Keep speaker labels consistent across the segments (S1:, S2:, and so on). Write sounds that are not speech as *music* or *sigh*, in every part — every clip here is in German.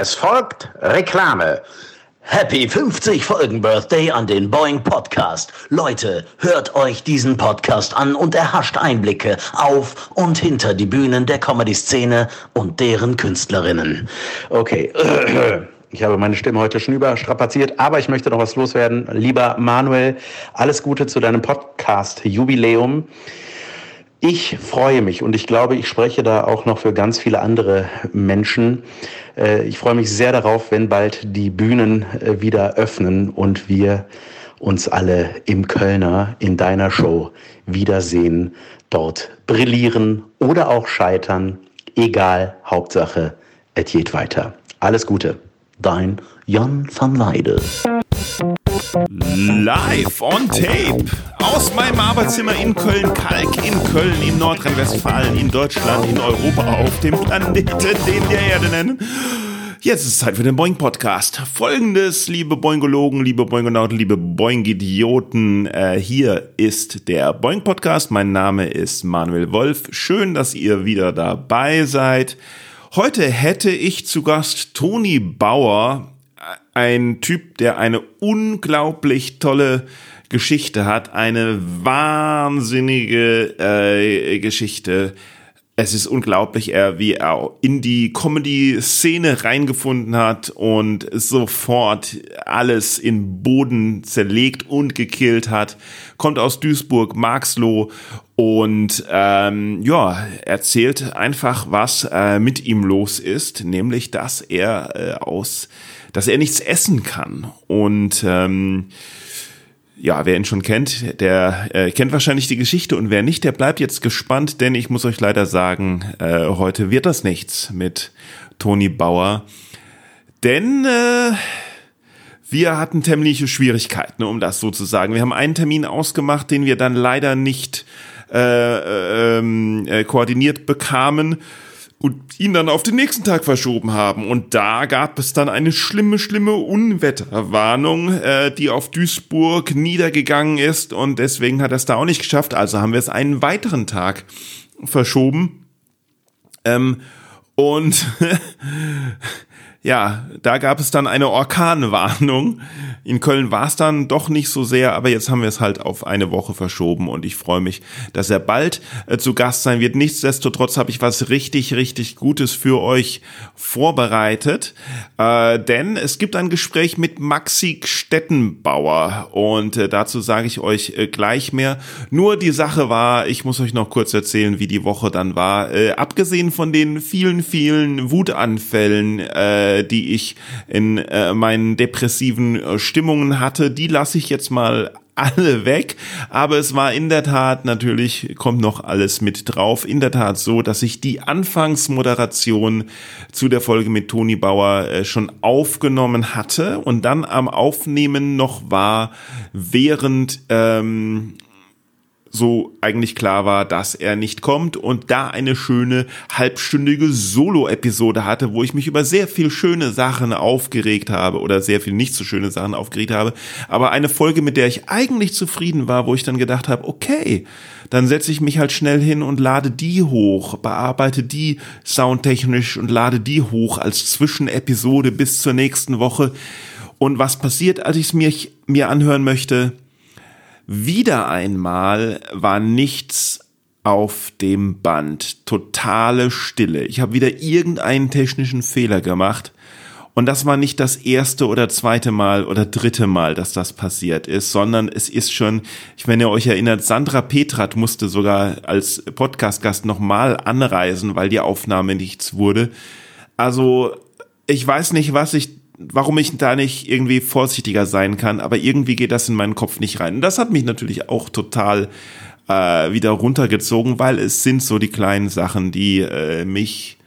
S1: Es folgt Reklame. Happy 50 Folgen Birthday an den Boeing Podcast. Leute, hört euch diesen Podcast an und erhascht Einblicke auf und hinter die Bühnen der Comedy-Szene und deren Künstlerinnen. Okay. *clears throat* Ich habe meine Stimme heute schon überstrapaziert, aber ich möchte noch was loswerden. Lieber Manuel, alles Gute zu deinem Podcast-Jubiläum. Ich freue mich und ich glaube, ich spreche da auch noch für ganz viele andere Menschen. Äh, ich freue mich sehr darauf, wenn bald die Bühnen äh, wieder öffnen und wir uns alle im Kölner in deiner Show wiedersehen, dort brillieren oder auch scheitern. Egal, Hauptsache, es geht weiter. Alles Gute. Dein Jan van Weide.
S2: Live on Tape aus meinem Arbeitszimmer in Köln-Kalk, in Köln, in Nordrhein-Westfalen, in Deutschland, in Europa, auf dem Planeten, den wir Erde nennen. Jetzt ist es Zeit für den Boing Podcast. Folgendes, liebe Boingologen, liebe Boingonauten, liebe Boing-Idioten. Äh, hier ist der Boing Podcast. Mein Name ist Manuel Wolf. Schön, dass ihr wieder dabei seid. Heute hätte ich zu Gast Toni Bauer, ein Typ, der eine unglaublich tolle Geschichte hat, eine wahnsinnige äh, Geschichte. Es ist unglaublich, er, wie er in die Comedy-Szene reingefunden hat und sofort alles in Boden zerlegt und gekillt hat. Kommt aus Duisburg, Marxloh und ähm, ja, erzählt einfach, was äh, mit ihm los ist, nämlich dass er äh, aus, dass er nichts essen kann. Und ähm, ja, wer ihn schon kennt, der äh, kennt wahrscheinlich die Geschichte. Und wer nicht, der bleibt jetzt gespannt, denn ich muss euch leider sagen, äh, heute wird das nichts mit Toni Bauer, denn äh, wir hatten terminliche Schwierigkeiten, um das so zu sagen. Wir haben einen Termin ausgemacht, den wir dann leider nicht äh, ähm, äh, koordiniert bekamen und ihn dann auf den nächsten Tag verschoben haben. Und da gab es dann eine schlimme, schlimme Unwetterwarnung, äh, die auf Duisburg niedergegangen ist und deswegen hat er es da auch nicht geschafft. Also haben wir es einen weiteren Tag verschoben. Ähm, und *laughs* ja, da gab es dann eine Orkanwarnung. In Köln war es dann doch nicht so sehr, aber jetzt haben wir es halt auf eine Woche verschoben und ich freue mich, dass er bald äh, zu Gast sein wird. Nichtsdestotrotz habe ich was richtig, richtig Gutes für euch vorbereitet, äh, denn es gibt ein Gespräch mit Maxi Stettenbauer und äh, dazu sage ich euch äh, gleich mehr. Nur die Sache war, ich muss euch noch kurz erzählen, wie die Woche dann war. Äh, abgesehen von den vielen, vielen Wutanfällen, äh, äh, die ich in äh, meinen depressiven äh, Stimmungen hatte, die lasse ich jetzt mal alle weg. Aber es war in der Tat, natürlich kommt noch alles mit drauf, in der Tat so, dass ich die Anfangsmoderation zu der Folge mit Toni Bauer äh, schon aufgenommen hatte und dann am Aufnehmen noch war, während ähm, so eigentlich klar war, dass er nicht kommt und da eine schöne halbstündige Solo-Episode hatte, wo ich mich über sehr viel schöne Sachen aufgeregt habe oder sehr viel nicht so schöne Sachen aufgeregt habe, aber eine Folge, mit der ich eigentlich zufrieden war, wo ich dann gedacht habe, okay, dann setze ich mich halt schnell hin und lade die hoch, bearbeite die soundtechnisch und lade die hoch als Zwischenepisode bis zur nächsten Woche. Und was passiert, als ich es mir, mir anhören möchte? Wieder einmal war nichts auf dem Band. Totale Stille. Ich habe wieder irgendeinen technischen Fehler gemacht. Und das war nicht das erste oder zweite Mal oder dritte Mal, dass das passiert ist, sondern es ist schon, ich wenn ihr euch erinnert, Sandra Petrat musste sogar als Podcast-Gast nochmal anreisen, weil die Aufnahme nichts wurde. Also, ich weiß nicht, was ich warum ich da nicht irgendwie vorsichtiger sein kann, aber irgendwie geht das in meinen Kopf nicht rein. Und das hat mich natürlich auch total äh, wieder runtergezogen, weil es sind so die kleinen Sachen, die äh, mich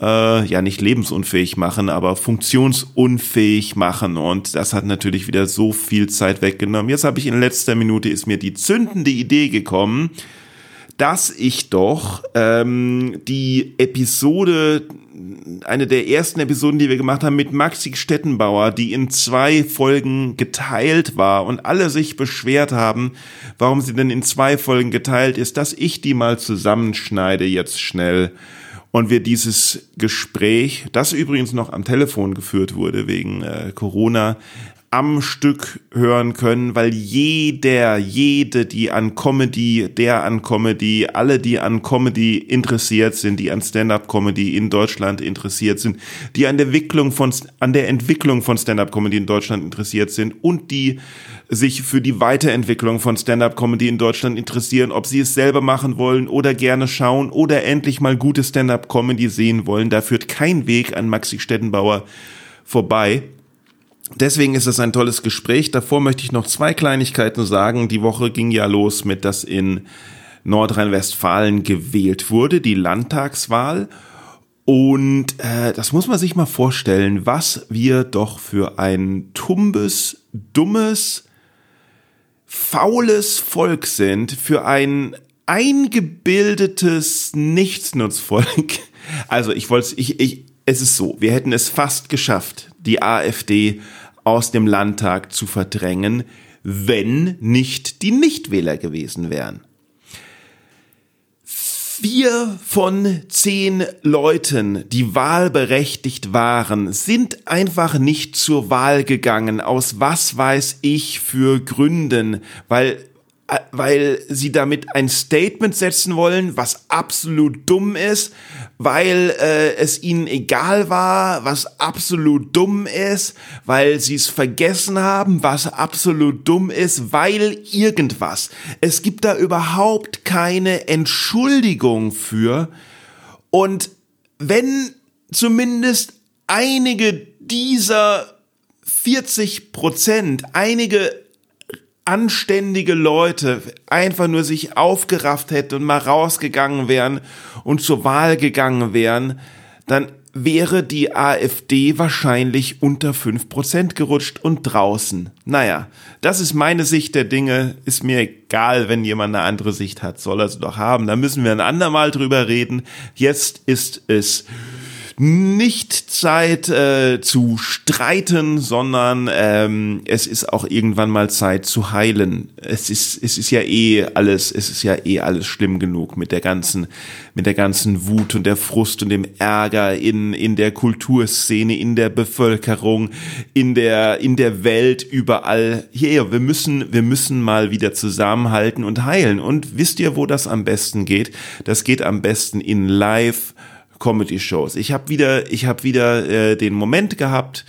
S2: äh, ja nicht lebensunfähig machen, aber funktionsunfähig machen. Und das hat natürlich wieder so viel Zeit weggenommen. Jetzt habe ich in letzter Minute ist mir die zündende Idee gekommen, dass ich doch ähm, die Episode, eine der ersten Episoden, die wir gemacht haben, mit Maxi Stettenbauer, die in zwei Folgen geteilt war und alle sich beschwert haben, warum sie denn in zwei Folgen geteilt ist, dass ich die mal zusammenschneide jetzt schnell und wir dieses Gespräch, das übrigens noch am Telefon geführt wurde wegen äh, Corona, am Stück hören können, weil jeder, jede, die an Comedy, der an Comedy, alle, die an Comedy interessiert sind, die an Stand-up-Comedy in Deutschland interessiert sind, die an der Entwicklung von, an der Entwicklung von Stand-up-Comedy in Deutschland interessiert sind und die sich für die Weiterentwicklung von Stand-up-Comedy in Deutschland interessieren, ob sie es selber machen wollen oder gerne schauen oder endlich mal gute Stand-up-Comedy sehen wollen. Da führt kein Weg an Maxi Stettenbauer vorbei. Deswegen ist es ein tolles Gespräch. Davor möchte ich noch zwei Kleinigkeiten sagen. Die Woche ging ja los mit, dass in Nordrhein-Westfalen gewählt wurde, die Landtagswahl. Und äh, das muss man sich mal vorstellen, was wir doch für ein tumbes, dummes, faules Volk sind, für ein eingebildetes Nichtsnutzvolk. *laughs* Also ich wollte ich, ich, es ist so, wir hätten es fast geschafft, die AfD aus dem Landtag zu verdrängen, wenn nicht die Nichtwähler gewesen wären. Vier von zehn Leuten, die wahlberechtigt waren, sind einfach nicht zur Wahl gegangen, aus was weiß ich für Gründen, weil äh, weil sie damit ein Statement setzen wollen, was absolut dumm ist, weil äh, es ihnen egal war, was absolut dumm ist, weil sie es vergessen haben, was absolut dumm ist, weil irgendwas. Es gibt da überhaupt keine Entschuldigung für. Und wenn zumindest einige dieser 40 Prozent, einige anständige Leute einfach nur sich aufgerafft hätten und mal rausgegangen wären und zur Wahl gegangen wären, dann wäre die AfD wahrscheinlich unter fünf Prozent gerutscht und draußen. Naja, das ist meine Sicht der Dinge. Ist mir egal, wenn jemand eine andere Sicht hat, soll er sie doch haben. Da müssen wir ein andermal drüber reden. Jetzt ist es nicht Zeit äh, zu streiten, sondern ähm, es ist auch irgendwann mal Zeit zu heilen. Es ist es ist ja eh alles, es ist ja eh alles schlimm genug mit der ganzen mit der ganzen Wut und der Frust und dem Ärger in in der Kulturszene, in der Bevölkerung, in der in der Welt überall. Hier, wir müssen wir müssen mal wieder zusammenhalten und heilen. Und wisst ihr, wo das am besten geht? Das geht am besten in Live Comedy-Shows. Ich habe wieder, ich habe wieder äh, den Moment gehabt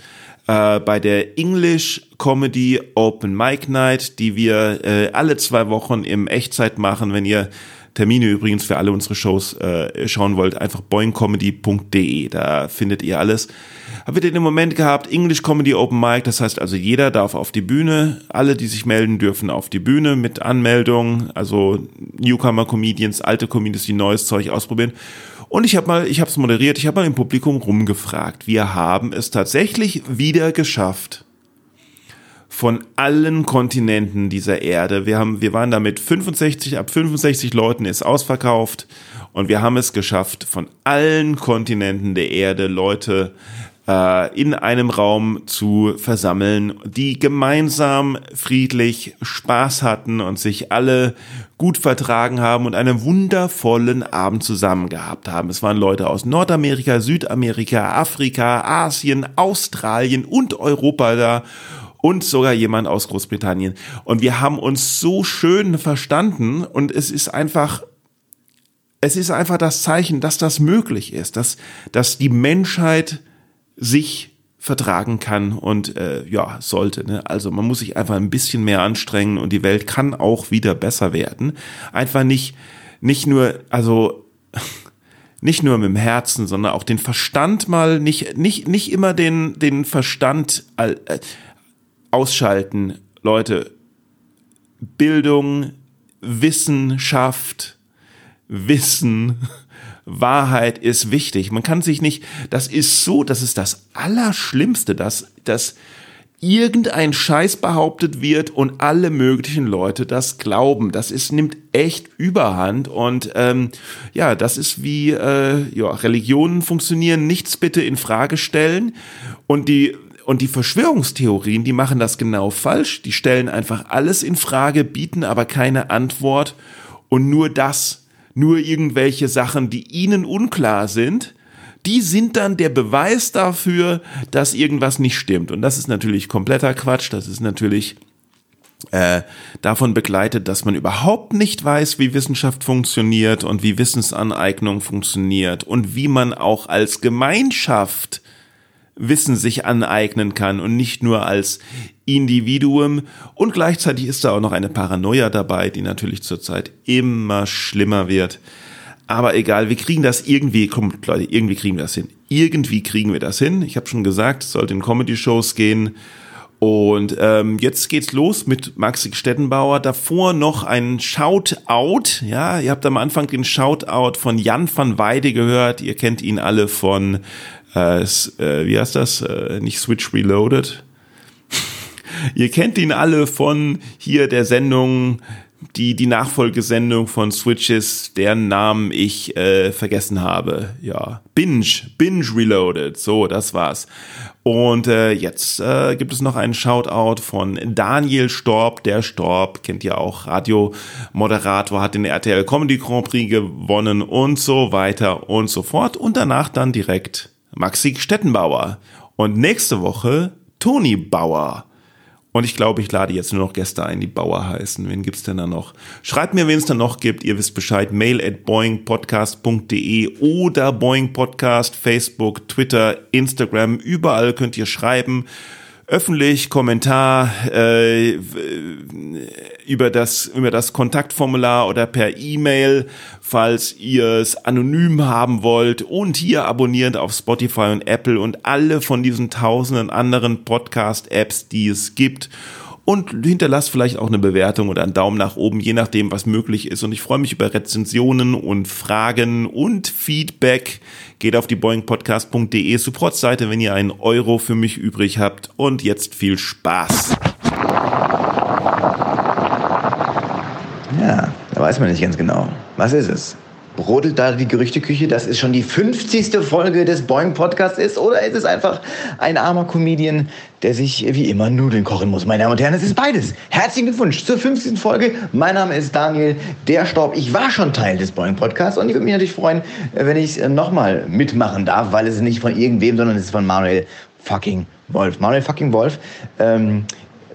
S2: äh, bei der English Comedy Open Mic Night, die wir äh, alle zwei Wochen im Echtzeit machen. Wenn ihr Termine übrigens für alle unsere Shows äh, schauen wollt, einfach boingcomedy.de, da findet ihr alles. Haben wir den Moment gehabt, English Comedy Open Mic, das heißt also jeder darf auf die Bühne, alle, die sich melden, dürfen auf die Bühne mit Anmeldung, also Newcomer Comedians, alte Comedians, die neues Zeug ausprobieren. Und ich habe mal, ich habe es moderiert, ich habe mal im Publikum rumgefragt. Wir haben es tatsächlich wieder geschafft, von allen Kontinenten dieser Erde. Wir haben, wir waren damit 65, ab 65 Leuten ist ausverkauft und wir haben es geschafft, von allen Kontinenten der Erde Leute in einem Raum zu versammeln, die gemeinsam friedlich Spaß hatten und sich alle gut vertragen haben und einen wundervollen Abend zusammen gehabt haben. Es waren Leute aus Nordamerika, Südamerika, Afrika, Asien, Australien und Europa da und sogar jemand aus Großbritannien. Und wir haben uns so schön verstanden und es ist einfach es ist einfach das Zeichen, dass das möglich ist, dass, dass die Menschheit sich vertragen kann und äh, ja, sollte. Ne? Also man muss sich einfach ein bisschen mehr anstrengen und die Welt kann auch wieder besser werden. Einfach nicht, nicht nur, also *laughs* nicht nur mit dem Herzen, sondern auch den Verstand mal, nicht, nicht, nicht immer den, den Verstand äh, ausschalten. Leute, Bildung, Wissenschaft, Wissen *laughs* Wahrheit ist wichtig. Man kann sich nicht, das ist so, das ist das Allerschlimmste, dass, dass irgendein Scheiß behauptet wird und alle möglichen Leute das glauben. Das ist, nimmt echt Überhand und ähm, ja, das ist wie äh, ja, Religionen funktionieren, nichts bitte in Frage stellen und die und die Verschwörungstheorien, die machen das genau falsch. Die stellen einfach alles in Frage, bieten aber keine Antwort und nur das nur irgendwelche Sachen, die ihnen unklar sind, die sind dann der Beweis dafür, dass irgendwas nicht stimmt. Und das ist natürlich kompletter Quatsch. Das ist natürlich äh, davon begleitet, dass man überhaupt nicht weiß, wie Wissenschaft funktioniert und wie Wissensaneignung funktioniert und wie man auch als Gemeinschaft Wissen sich aneignen kann und nicht nur als Individuum. Und gleichzeitig ist da auch noch eine Paranoia dabei, die natürlich zurzeit immer schlimmer wird. Aber egal, wir kriegen das irgendwie, kommt Leute, irgendwie kriegen wir das hin. Irgendwie kriegen wir das hin. Ich habe schon gesagt, es sollte in Comedy-Shows gehen. Und ähm, jetzt geht's los mit Maxi Stettenbauer. Davor noch ein Shoutout. Ja, ihr habt am Anfang den Shoutout von Jan van Weide gehört. Ihr kennt ihn alle von, äh, äh, wie heißt das? Äh, nicht Switch Reloaded. *laughs* ihr kennt ihn alle von hier der Sendung die, die Nachfolgesendung von Switches, deren Namen ich äh, vergessen habe. Ja, Binge, Binge Reloaded. So, das war's. Und äh, jetzt äh, gibt es noch einen Shoutout von Daniel Storb. Der Storb kennt ja auch Radiomoderator, hat den RTL Comedy Grand Prix gewonnen und so weiter und so fort. Und danach dann direkt Maxi Stettenbauer. Und nächste Woche Toni Bauer. Und ich glaube, ich lade jetzt nur noch Gäste ein, die Bauer heißen. Wen gibt's denn da noch? Schreibt mir, wen es da noch gibt. Ihr wisst Bescheid. Mail at boingpodcast.de oder boingpodcast, Facebook, Twitter, Instagram. Überall könnt ihr schreiben öffentlich Kommentar äh, über das über das Kontaktformular oder per E-Mail, falls ihr es anonym haben wollt und hier abonniert auf Spotify und Apple und alle von diesen tausenden anderen Podcast-Apps, die es gibt und hinterlasst vielleicht auch eine Bewertung oder einen Daumen nach oben, je nachdem, was möglich ist. Und ich freue mich über Rezensionen und Fragen und Feedback. Geht auf die boingpodcast.de Supportseite, wenn ihr einen Euro für mich übrig habt. Und jetzt viel Spaß.
S1: Ja, da weiß man nicht ganz genau. Was ist es? Brodelt da die Gerüchteküche, dass es schon die 50. Folge des Boing Podcasts ist? Oder ist es einfach ein armer Comedian, der sich wie immer Nudeln kochen muss? Meine Damen und Herren, es ist beides. Herzlichen Glückwunsch zur 50. Folge. Mein Name ist Daniel Der Staub. Ich war schon Teil des Boing Podcasts und ich würde mich natürlich freuen, wenn ich nochmal mitmachen darf, weil es nicht von irgendwem, sondern es ist von Manuel fucking Wolf. Manuel fucking Wolf. Ähm,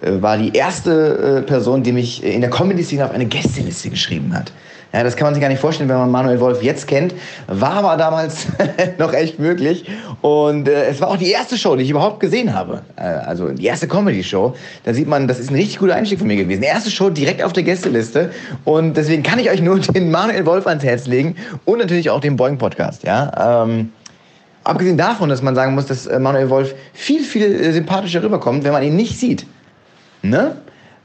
S1: äh, war die erste äh, Person, die mich in der Comedy-Szene auf eine Gästeliste geschrieben hat. Ja, das kann man sich gar nicht vorstellen, wenn man Manuel Wolf jetzt kennt. War aber damals *laughs* noch echt möglich. Und äh, es war auch die erste Show, die ich überhaupt gesehen habe. Äh, also die erste Comedy-Show. Da sieht man, das ist ein richtig guter Einstieg von mir gewesen. Die erste Show direkt auf der Gästeliste. Und deswegen kann ich euch nur *laughs* den Manuel Wolf ans Herz legen. Und natürlich auch den Boing Podcast. Ja. Ähm, abgesehen davon, dass man sagen muss, dass äh, Manuel Wolf viel, viel äh, sympathischer rüberkommt, wenn man ihn nicht sieht. Ne?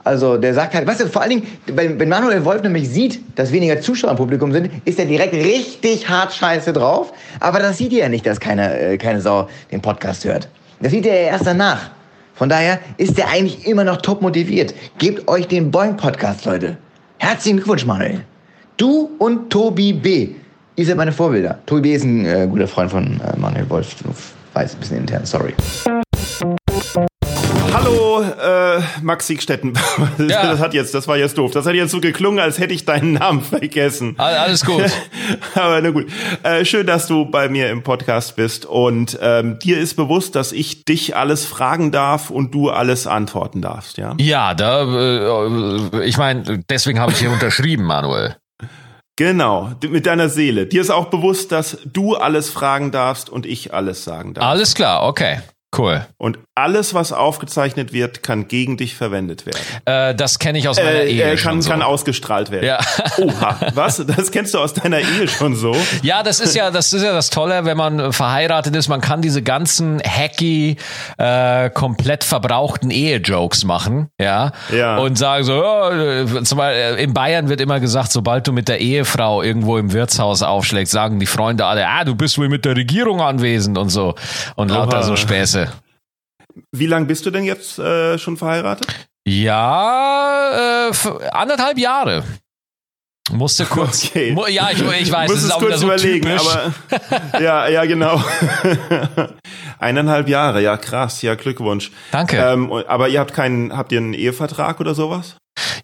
S1: Also der sagt halt, weißt du, vor allen Dingen, wenn, Manuel Wolf nämlich sieht, dass weniger Zuschauer im Publikum sind, ist er direkt richtig hart scheiße drauf. Aber das sieht ihr ja nicht, dass keine, äh, keine Sau den Podcast hört. Das sieht er ja erst danach. Von daher ist er eigentlich immer noch top motiviert. Gebt euch den Boing Podcast, Leute. Herzlichen Glückwunsch, Manuel. Du und Tobi B. Ihr seid meine Vorbilder. Tobi B ist ein äh, guter Freund von äh, Manuel Wolf. Du weißt ein bisschen intern, sorry.
S2: Hallo, äh, Maxi Stetten. *laughs* Ja. Das hat jetzt, das war jetzt doof. Das hat jetzt so geklungen, als hätte ich deinen Namen vergessen.
S3: Alles gut. *laughs*
S2: Aber na gut. Äh, schön, dass du bei mir im Podcast bist und ähm, dir ist bewusst, dass ich dich alles fragen darf und du alles antworten darfst, ja?
S3: Ja, da, äh, ich meine, deswegen habe ich hier unterschrieben, Manuel.
S2: Genau, mit deiner Seele. Dir ist auch bewusst, dass du alles fragen darfst und ich alles sagen darf.
S3: Alles klar, okay. Cool.
S2: Und alles, was aufgezeichnet wird, kann gegen dich verwendet werden.
S3: Äh, das kenne ich aus meiner äh, Ehe.
S2: Äh, kann,
S3: so.
S2: kann ausgestrahlt werden. Ja. *laughs* Oha, was? Das kennst du aus deiner Ehe schon so?
S3: Ja, das ist ja, das ist ja das Tolle, wenn man verheiratet ist. Man kann diese ganzen hacky, äh, komplett verbrauchten Ehe-Jokes machen, ja. Ja. Und sagen so, oh, zum Beispiel, in Bayern wird immer gesagt, sobald du mit der Ehefrau irgendwo im Wirtshaus aufschlägst, sagen die Freunde alle, ah, du bist wohl mit der Regierung anwesend und so. Und lauter Oha. so Späße.
S2: Wie lange bist du denn jetzt äh, schon verheiratet?
S3: Ja, äh, anderthalb Jahre. Musste kurz. *laughs* Okay. Mu ja, ich, ich weiß,
S2: es ist auch kurz so überlegen, typisch. aber *laughs* ja, ja, genau. *laughs* Eineinhalb Jahre, ja krass, ja Glückwunsch.
S3: Danke.
S2: Ähm, aber ihr habt keinen, habt ihr einen Ehevertrag oder sowas?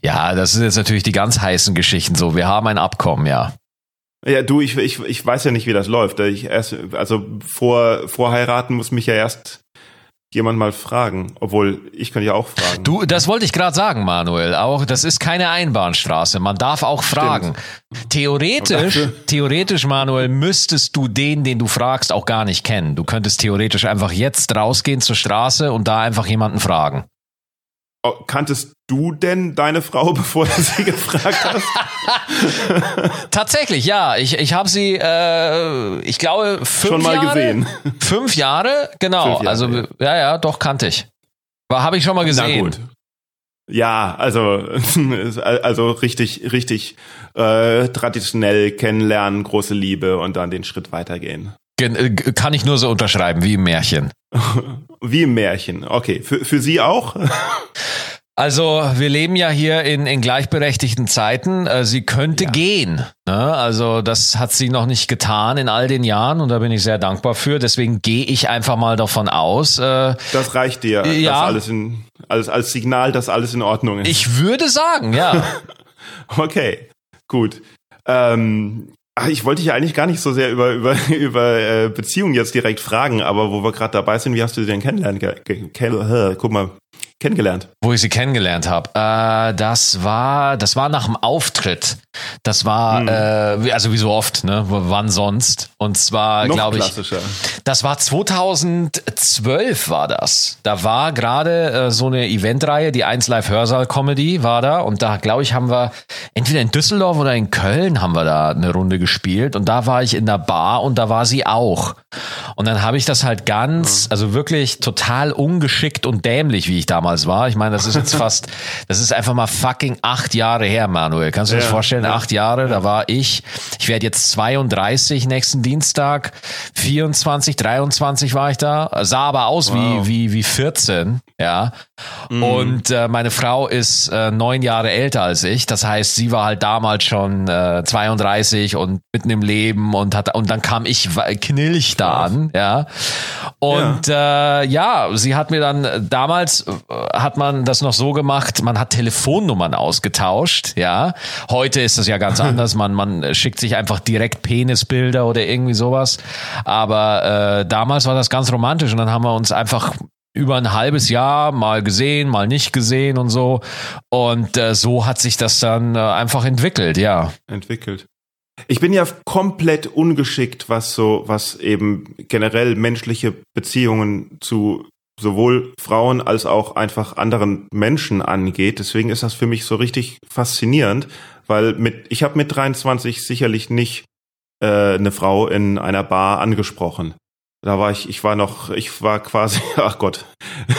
S3: Ja, das sind jetzt natürlich die ganz heißen Geschichten so. Wir haben ein Abkommen, ja.
S2: Ja, du, ich, ich, ich weiß ja nicht, wie das läuft. Ich erst, also vor, vor heiraten muss mich ja erst jemand mal fragen, obwohl ich kann ja auch fragen.
S3: Du, das wollte ich gerade sagen, Manuel. Auch das ist keine Einbahnstraße. Man darf auch fragen. Stimmt. Theoretisch, theoretisch, Manuel, müsstest du den, den du fragst, auch gar nicht kennen. Du könntest theoretisch einfach jetzt rausgehen zur Straße und da einfach jemanden fragen.
S2: Kanntest du denn deine Frau, *laughs* bevor du sie gefragt hast? *laughs*
S3: Tatsächlich, ja. Ich, ich habe sie, äh, ich glaube, fünf
S2: Schon mal
S3: Jahre,
S2: gesehen.
S3: Fünf Jahre, genau. Fünf Jahre, also, ja. ja, ja, doch, kannte ich. Habe ich schon mal gesehen. Na gut.
S2: Ja, also *laughs* also richtig richtig äh, traditionell kennenlernen, große Liebe und dann den Schritt weitergehen.
S3: Äh, kann ich nur so unterschreiben, wie im Märchen. *laughs*
S2: wie im Märchen. Okay, für, für Sie auch? *laughs*
S3: Also wir leben ja hier in, in gleichberechtigten Zeiten. Äh, sie könnte ja. gehen. Ne? Also das hat sie noch nicht getan in all den Jahren und da bin ich sehr dankbar für. Deswegen gehe ich einfach mal davon aus. Äh,
S2: das reicht dir. Ja. Alles in, alles als Signal, dass alles in Ordnung ist.
S3: Ich würde sagen, ja. *laughs*
S2: okay, gut. Ähm, Ach, ich wollte dich ja eigentlich gar nicht so sehr über über *laughs* über äh, Beziehungen jetzt direkt fragen, aber wo wir gerade dabei sind, wie hast du sie denn kennenlernen? Kenn guck mal, kennengelernt?
S3: Wo ich sie kennengelernt habe. Äh, das war, das war nach dem Auftritt. Das war, hm. äh, also wie so oft, ne? Wann sonst? Und zwar, glaube ich, das war 2012 war das. Da war gerade äh, so eine Eventreihe, die 1 Live Hörsaal Comedy war da. Und da, glaube ich, haben wir entweder in Düsseldorf oder in Köln haben wir da eine Runde gespielt. Und da war ich in der Bar und da war sie auch. Und dann habe ich das halt ganz, hm. also wirklich total ungeschickt und dämlich, wie ich damals damals war. Ich meine, das ist jetzt *laughs* fast, das ist einfach mal fucking acht Jahre her, Manuel. Kannst du dir ja, das vorstellen? Ja. Acht Jahre, da war ich, ich werde jetzt 32 nächsten Dienstag, 24, 23 war ich da, sah aber aus wow. wie, wie, wie 14, ja. Mhm. Und äh, meine Frau ist äh, neun Jahre älter als ich. Das heißt, sie war halt damals schon äh, 32 und mitten im Leben und hat und dann kam ich knilch da an, ja. Und ja. Äh, ja, sie hat mir dann damals hat man das noch so gemacht, man hat Telefonnummern ausgetauscht, ja. Heute ist es ja ganz *laughs* anders, man, man schickt sich einfach direkt Penisbilder oder irgendwie sowas. Aber äh, damals war das ganz romantisch und dann haben wir uns einfach über ein halbes Jahr mal gesehen, mal nicht gesehen und so. Und äh, so hat sich das dann äh, einfach entwickelt, ja.
S2: Entwickelt. Ich bin ja komplett ungeschickt, was so, was eben generell menschliche Beziehungen zu sowohl Frauen als auch einfach anderen Menschen angeht. Deswegen ist das für mich so richtig faszinierend, weil mit ich habe mit 23 sicherlich nicht äh, eine Frau in einer Bar angesprochen. Da war ich, ich war noch, ich war quasi, *laughs* ach Gott,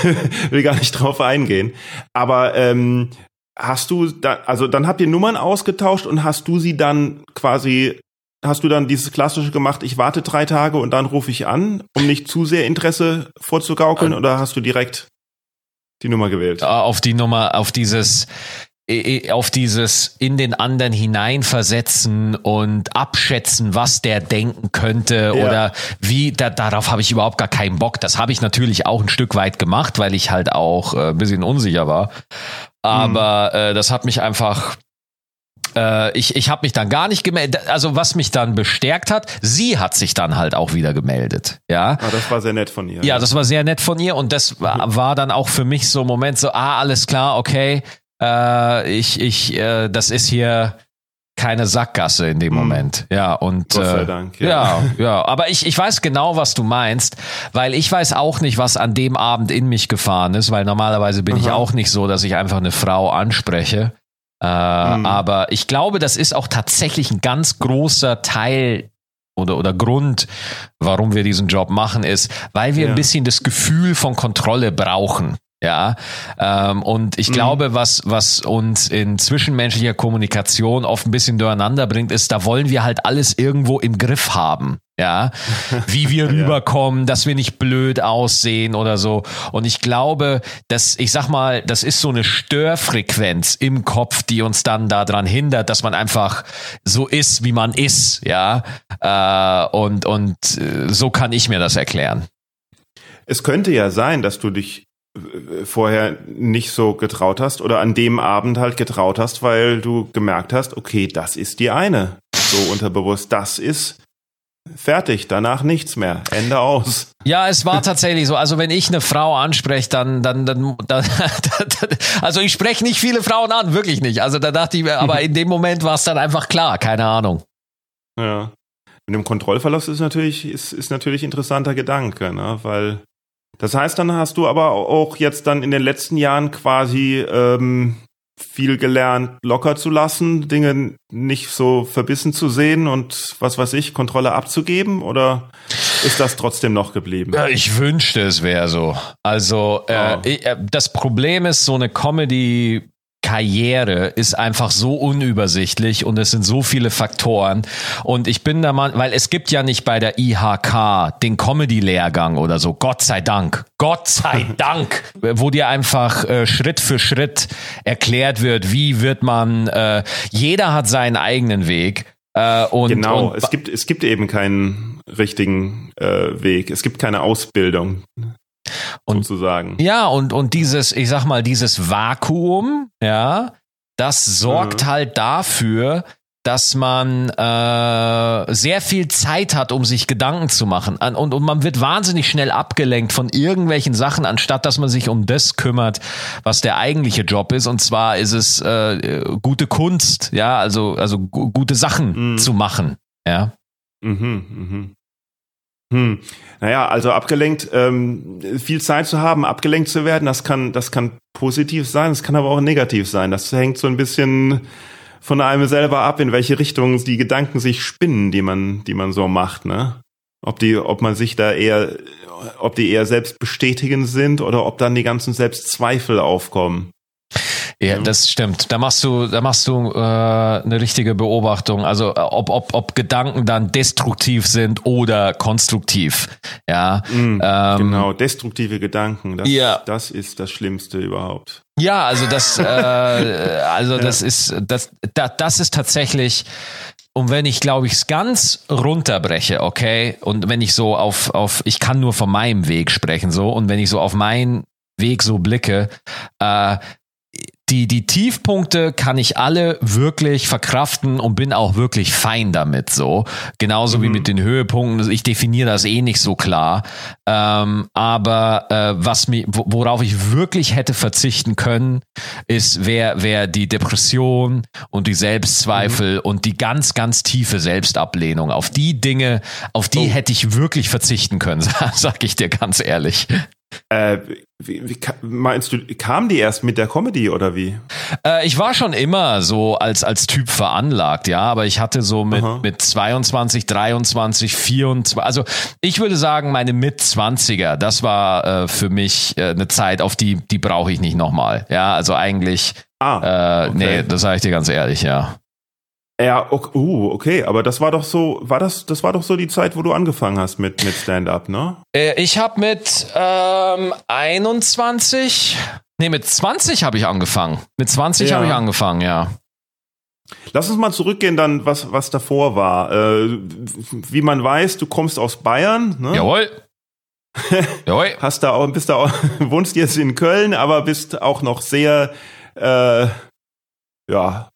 S2: *laughs* will gar nicht drauf eingehen. Aber ähm, hast du da, also dann habt ihr Nummern ausgetauscht und hast du sie dann quasi hast du dann dieses klassische gemacht, ich warte drei Tage und dann rufe ich an, um nicht zu sehr Interesse vorzugaukeln, ähm, oder hast du direkt die Nummer gewählt?
S3: Auf die Nummer, auf dieses, auf dieses in den anderen hineinversetzen und abschätzen, was der denken könnte ja. oder wie, da, darauf habe ich überhaupt gar keinen Bock. Das habe ich natürlich auch ein Stück weit gemacht, weil ich halt auch äh, ein bisschen unsicher war. Aber hm. äh, das hat mich einfach äh, ich, ich habe mich dann gar nicht gemeldet. Also was mich dann bestärkt hat, sie hat sich dann halt auch wieder gemeldet. Ja,
S2: ah, das war sehr nett von ihr.
S3: Ja, das war sehr nett von ihr und das war, war dann auch für mich so ein Moment so, ah, alles klar, okay, äh, ich, ich, äh, das ist hier keine Sackgasse in dem hm. Moment. Ja, und
S2: Gott sei äh, Dank,
S3: ja. ja, *laughs* ja. Aber ich, ich weiß genau, was du meinst, weil ich weiß auch nicht, was an dem Abend in mich gefahren ist, weil normalerweise bin Aha. ich auch nicht so, dass ich einfach eine Frau anspreche. Äh, mhm. Aber ich glaube, das ist auch tatsächlich ein ganz großer Teil oder, oder Grund, warum wir diesen Job machen, ist, weil wir ja. ein bisschen das Gefühl von Kontrolle brauchen. Ja, ähm, und ich mhm. glaube, was, was uns in zwischenmenschlicher Kommunikation oft ein bisschen durcheinander bringt, ist, da wollen wir halt alles irgendwo im Griff haben. Ja, *laughs* wie wir rüberkommen, dass wir nicht blöd aussehen oder so. Und ich glaube, dass, ich sag mal, das ist so eine Störfrequenz im Kopf, die uns dann daran hindert, dass man einfach so ist, wie man ist. Ja, äh, und, und äh, so kann ich mir das erklären.
S2: Es könnte ja sein, dass du dich vorher nicht so getraut hast oder an dem Abend halt getraut hast, weil du gemerkt hast, okay, das ist die eine. so unterbewusst, das ist fertig, danach nichts mehr, Ende aus.
S3: Ja, es war tatsächlich so. Also wenn ich eine Frau anspreche, dann, dann, dann, dann, *laughs* also ich spreche nicht viele Frauen an, wirklich nicht. Also da dachte ich mir, aber in dem Moment war es dann einfach klar, keine Ahnung.
S2: Ja. Mit dem Kontrollverlust ist natürlich, ist, ist natürlich interessanter Gedanke, ne? weil das heißt, dann hast du aber auch jetzt dann in den letzten Jahren quasi ähm, viel gelernt, locker zu lassen, Dinge nicht so verbissen zu sehen und was weiß ich, Kontrolle abzugeben oder ist das trotzdem noch geblieben?
S3: Ja, ich wünschte, es wäre so. Also äh, oh. das Problem ist, so eine Comedy Karriere ist einfach so unübersichtlich und es sind so viele Faktoren. Und ich bin da mal, weil es gibt ja nicht bei der IHK den Comedy-Lehrgang oder so. Gott sei Dank. Gott sei *laughs* Dank. Wo dir einfach äh, Schritt für Schritt erklärt wird, wie wird man, äh, jeder hat seinen eigenen Weg. Äh, und,
S2: genau,
S3: und,
S2: es gibt, es gibt eben keinen richtigen äh, Weg. Es gibt keine Ausbildung
S3: und, sozusagen. Ja, und, und dieses, ich sag mal, dieses Vakuum, ja, das sorgt mhm. halt dafür, dass man äh, sehr viel Zeit hat, um sich Gedanken zu machen. Und, und man wird wahnsinnig schnell abgelenkt von irgendwelchen Sachen, anstatt dass man sich um das kümmert, was der eigentliche Job ist. Und zwar ist es äh, gute Kunst, ja, also, also gute Sachen mhm. zu machen. Ja. Mhm,
S2: mhm. Hm. Naja, also abgelenkt, ähm, viel Zeit zu haben, abgelenkt zu werden, das kann, das kann positiv sein, das kann aber auch negativ sein. Das hängt so ein bisschen von einem selber ab, in welche Richtung die Gedanken sich spinnen, die man, die man so macht, ne? Ob die, ob man sich da eher, ob die eher selbst bestätigen sind oder ob dann die ganzen Selbstzweifel aufkommen.
S3: Ja, das stimmt. Da machst du, da machst du äh, eine richtige Beobachtung. Also äh, ob, ob, ob Gedanken dann destruktiv sind oder konstruktiv. Ja.
S2: Mm, ähm, genau, destruktive Gedanken. Das, ja. das ist das Schlimmste überhaupt.
S3: Ja, also das, äh, *laughs* also das ja. ist, das, das, das ist tatsächlich. Und wenn ich, glaube ich, es ganz runterbreche, okay, und wenn ich so auf, auf, ich kann nur von meinem Weg sprechen, so, und wenn ich so auf meinen Weg so blicke, äh, die, die Tiefpunkte kann ich alle wirklich verkraften und bin auch wirklich fein damit so. Genauso mhm. wie mit den Höhepunkten. Ich definiere das eh nicht so klar. Ähm, aber äh, was mir, worauf ich wirklich hätte verzichten können, ist, wer, wer die Depression und die Selbstzweifel mhm. und die ganz, ganz tiefe Selbstablehnung. Auf die Dinge, auf die oh. hätte ich wirklich verzichten können, *laughs* sag ich dir ganz ehrlich.
S2: Äh, wie, wie, meinst du, kam die erst mit der Comedy oder wie?
S3: Äh, ich war schon immer so als, als Typ veranlagt, ja, aber ich hatte so mit, mit 22, 23, 24, also ich würde sagen, meine Mitzwanziger, das war äh, für mich äh, eine Zeit, auf die, die brauche ich nicht nochmal. Ja, also eigentlich, ah, äh, okay. nee, das sage ich dir ganz ehrlich, ja.
S2: Ja, okay, uh, okay, aber das war doch so, war das, das war doch so die Zeit, wo du angefangen hast mit, mit Stand-up, ne?
S3: Äh, ich habe mit ähm, 21, nee, mit 20 habe ich angefangen. Mit 20 ja. habe ich angefangen, ja.
S2: Lass uns mal zurückgehen dann, was, was davor war. Äh, wie man weiß, du kommst aus Bayern, ne?
S3: Jawohl. *laughs*
S2: Jawohl. Hast da auch, bist da auch, *laughs* wohnst jetzt in Köln, aber bist auch noch sehr, äh, ja,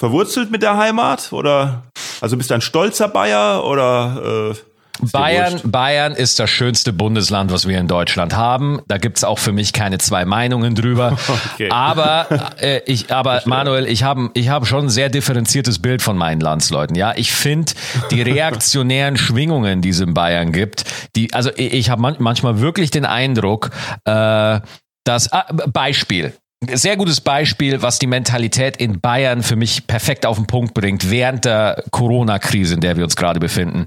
S2: verwurzelt mit der Heimat? Oder also bist du ein stolzer Bayer oder äh,
S3: Bayern, Bayern ist das schönste Bundesland, was wir in Deutschland haben. Da gibt's auch für mich keine zwei Meinungen drüber. *laughs* Okay. Aber äh, ich, aber Manuel, ich habe ich hab schon ein sehr differenziertes Bild von meinen Landsleuten. Ja, ich finde die *laughs* reaktionären Schwingungen, die es in Bayern gibt, die, also ich, ich habe man, manchmal wirklich den Eindruck, äh, dass ah, Beispiel sehr gutes Beispiel, was die Mentalität in Bayern für mich perfekt auf den Punkt bringt, während der Corona-Krise, in der wir uns gerade befinden.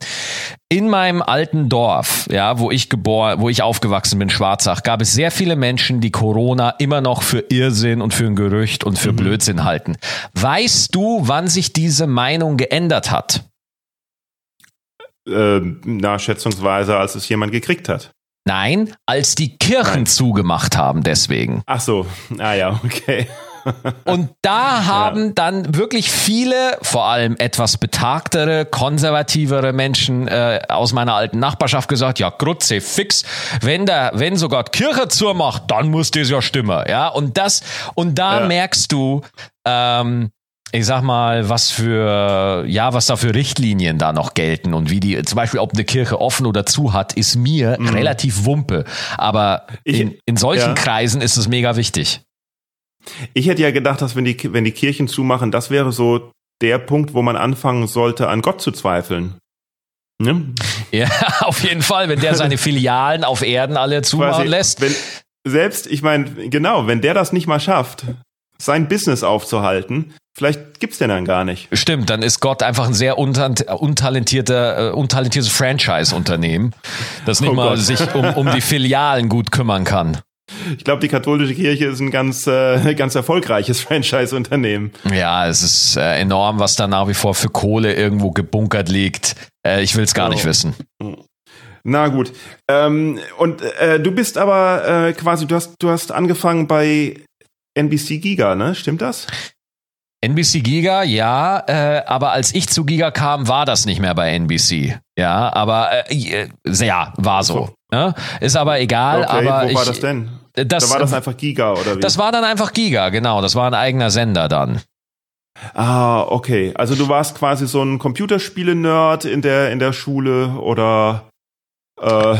S3: In meinem alten Dorf, ja, wo ich geboren, wo ich aufgewachsen bin, Schwarzach, gab es sehr viele Menschen, die Corona immer noch für Irrsinn und für ein Gerücht und für mhm. Blödsinn halten. Weißt du, wann sich diese Meinung geändert hat?
S2: Äh, na, schätzungsweise, als es jemand gekriegt hat.
S3: Nein, als die Kirchen Nein. zugemacht haben, deswegen.
S2: Ach so, ah ja, okay. *laughs*
S3: Und da haben ja. dann wirklich viele, vor allem etwas betagtere, konservativere Menschen äh, aus meiner alten Nachbarschaft gesagt, ja, Grutze, fix, wenn der, wenn sogar Kirche zumacht, dann muss das ja stimmen, ja. Und das, und da ja. merkst du, ähm, ich sag mal, was für, ja, was da für Richtlinien da noch gelten und wie die, zum Beispiel, ob eine Kirche offen oder zu hat, ist mir mhm. relativ wumpe. Aber ich, in, in solchen ja. Kreisen ist es mega wichtig.
S2: Ich hätte ja gedacht, dass wenn die, wenn die Kirchen zumachen, das wäre so der Punkt, wo man anfangen sollte, an Gott zu zweifeln.
S3: Ne? *laughs* Ja, auf jeden Fall, wenn der seine *laughs* Filialen auf Erden alle zumachen lässt.
S2: Wenn, selbst, ich meine, genau, wenn der das nicht mal schafft, sein Business aufzuhalten, vielleicht gibt's den dann gar nicht.
S3: Stimmt, dann ist Gott einfach ein sehr untalentierter, äh, untalentiertes Franchise-Unternehmen, das nicht oh mal Gott. sich um, um die Filialen gut kümmern kann.
S2: Ich glaube, die katholische Kirche ist ein ganz, äh, ganz erfolgreiches *laughs* Franchise-Unternehmen.
S3: Ja, es ist äh, enorm, was da nach wie vor für Kohle irgendwo gebunkert liegt. Äh, ich will es gar oh. nicht wissen.
S2: Na gut. Ähm, und äh, du bist aber äh, quasi, du hast, du hast angefangen bei NBC Giga, ne? Stimmt das?
S3: NBC Giga, ja, äh, aber als ich zu Giga kam, war das nicht mehr bei NBC. Ja, aber äh, ja, war so. Ne? Ist aber egal. Okay, aber
S2: wo ich, war das denn? Das, da war das einfach Giga oder wie?
S3: Das war dann einfach Giga, genau. Das war ein eigener Sender dann.
S2: Ah, okay. Also du warst quasi so ein Computerspiele-Nerd in der, in der Schule oder äh,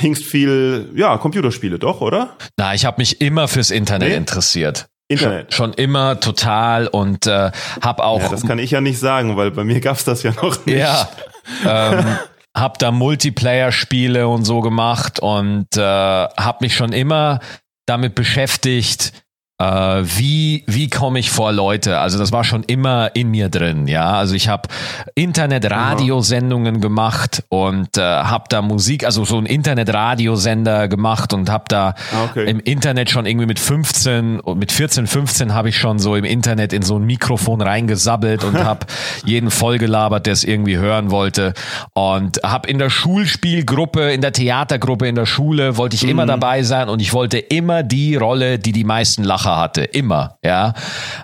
S2: hingst viel, ja, Computerspiele doch, oder?
S3: Na, ich habe mich immer fürs Internet nee? interessiert. Internet. Schon, immer total und äh, habe auch. Ja,
S2: das kann ich ja nicht sagen, weil bei mir gab's das ja noch nicht.
S3: Ja. ähm, *laughs* hab da Multiplayer-Spiele und so gemacht und äh, hab mich schon immer damit beschäftigt, äh, wie, wie komme ich vor Leute? Also das war schon immer in mir drin, ja. Also ich habe Internet-Radiosendungen gemacht und äh, habe da Musik, also so ein Internet-Radiosender gemacht und habe da ah, okay. im Internet schon irgendwie mit 15, mit 14, 15 habe ich schon so im Internet in so ein Mikrofon reingesabbelt und *laughs* habe jeden vollgelabert, der es irgendwie hören wollte und habe in der Schulspielgruppe, in der Theatergruppe in der Schule wollte ich mhm. immer dabei sein und ich wollte immer die Rolle, die die meisten Lacher Lacher hatte, immer, ja.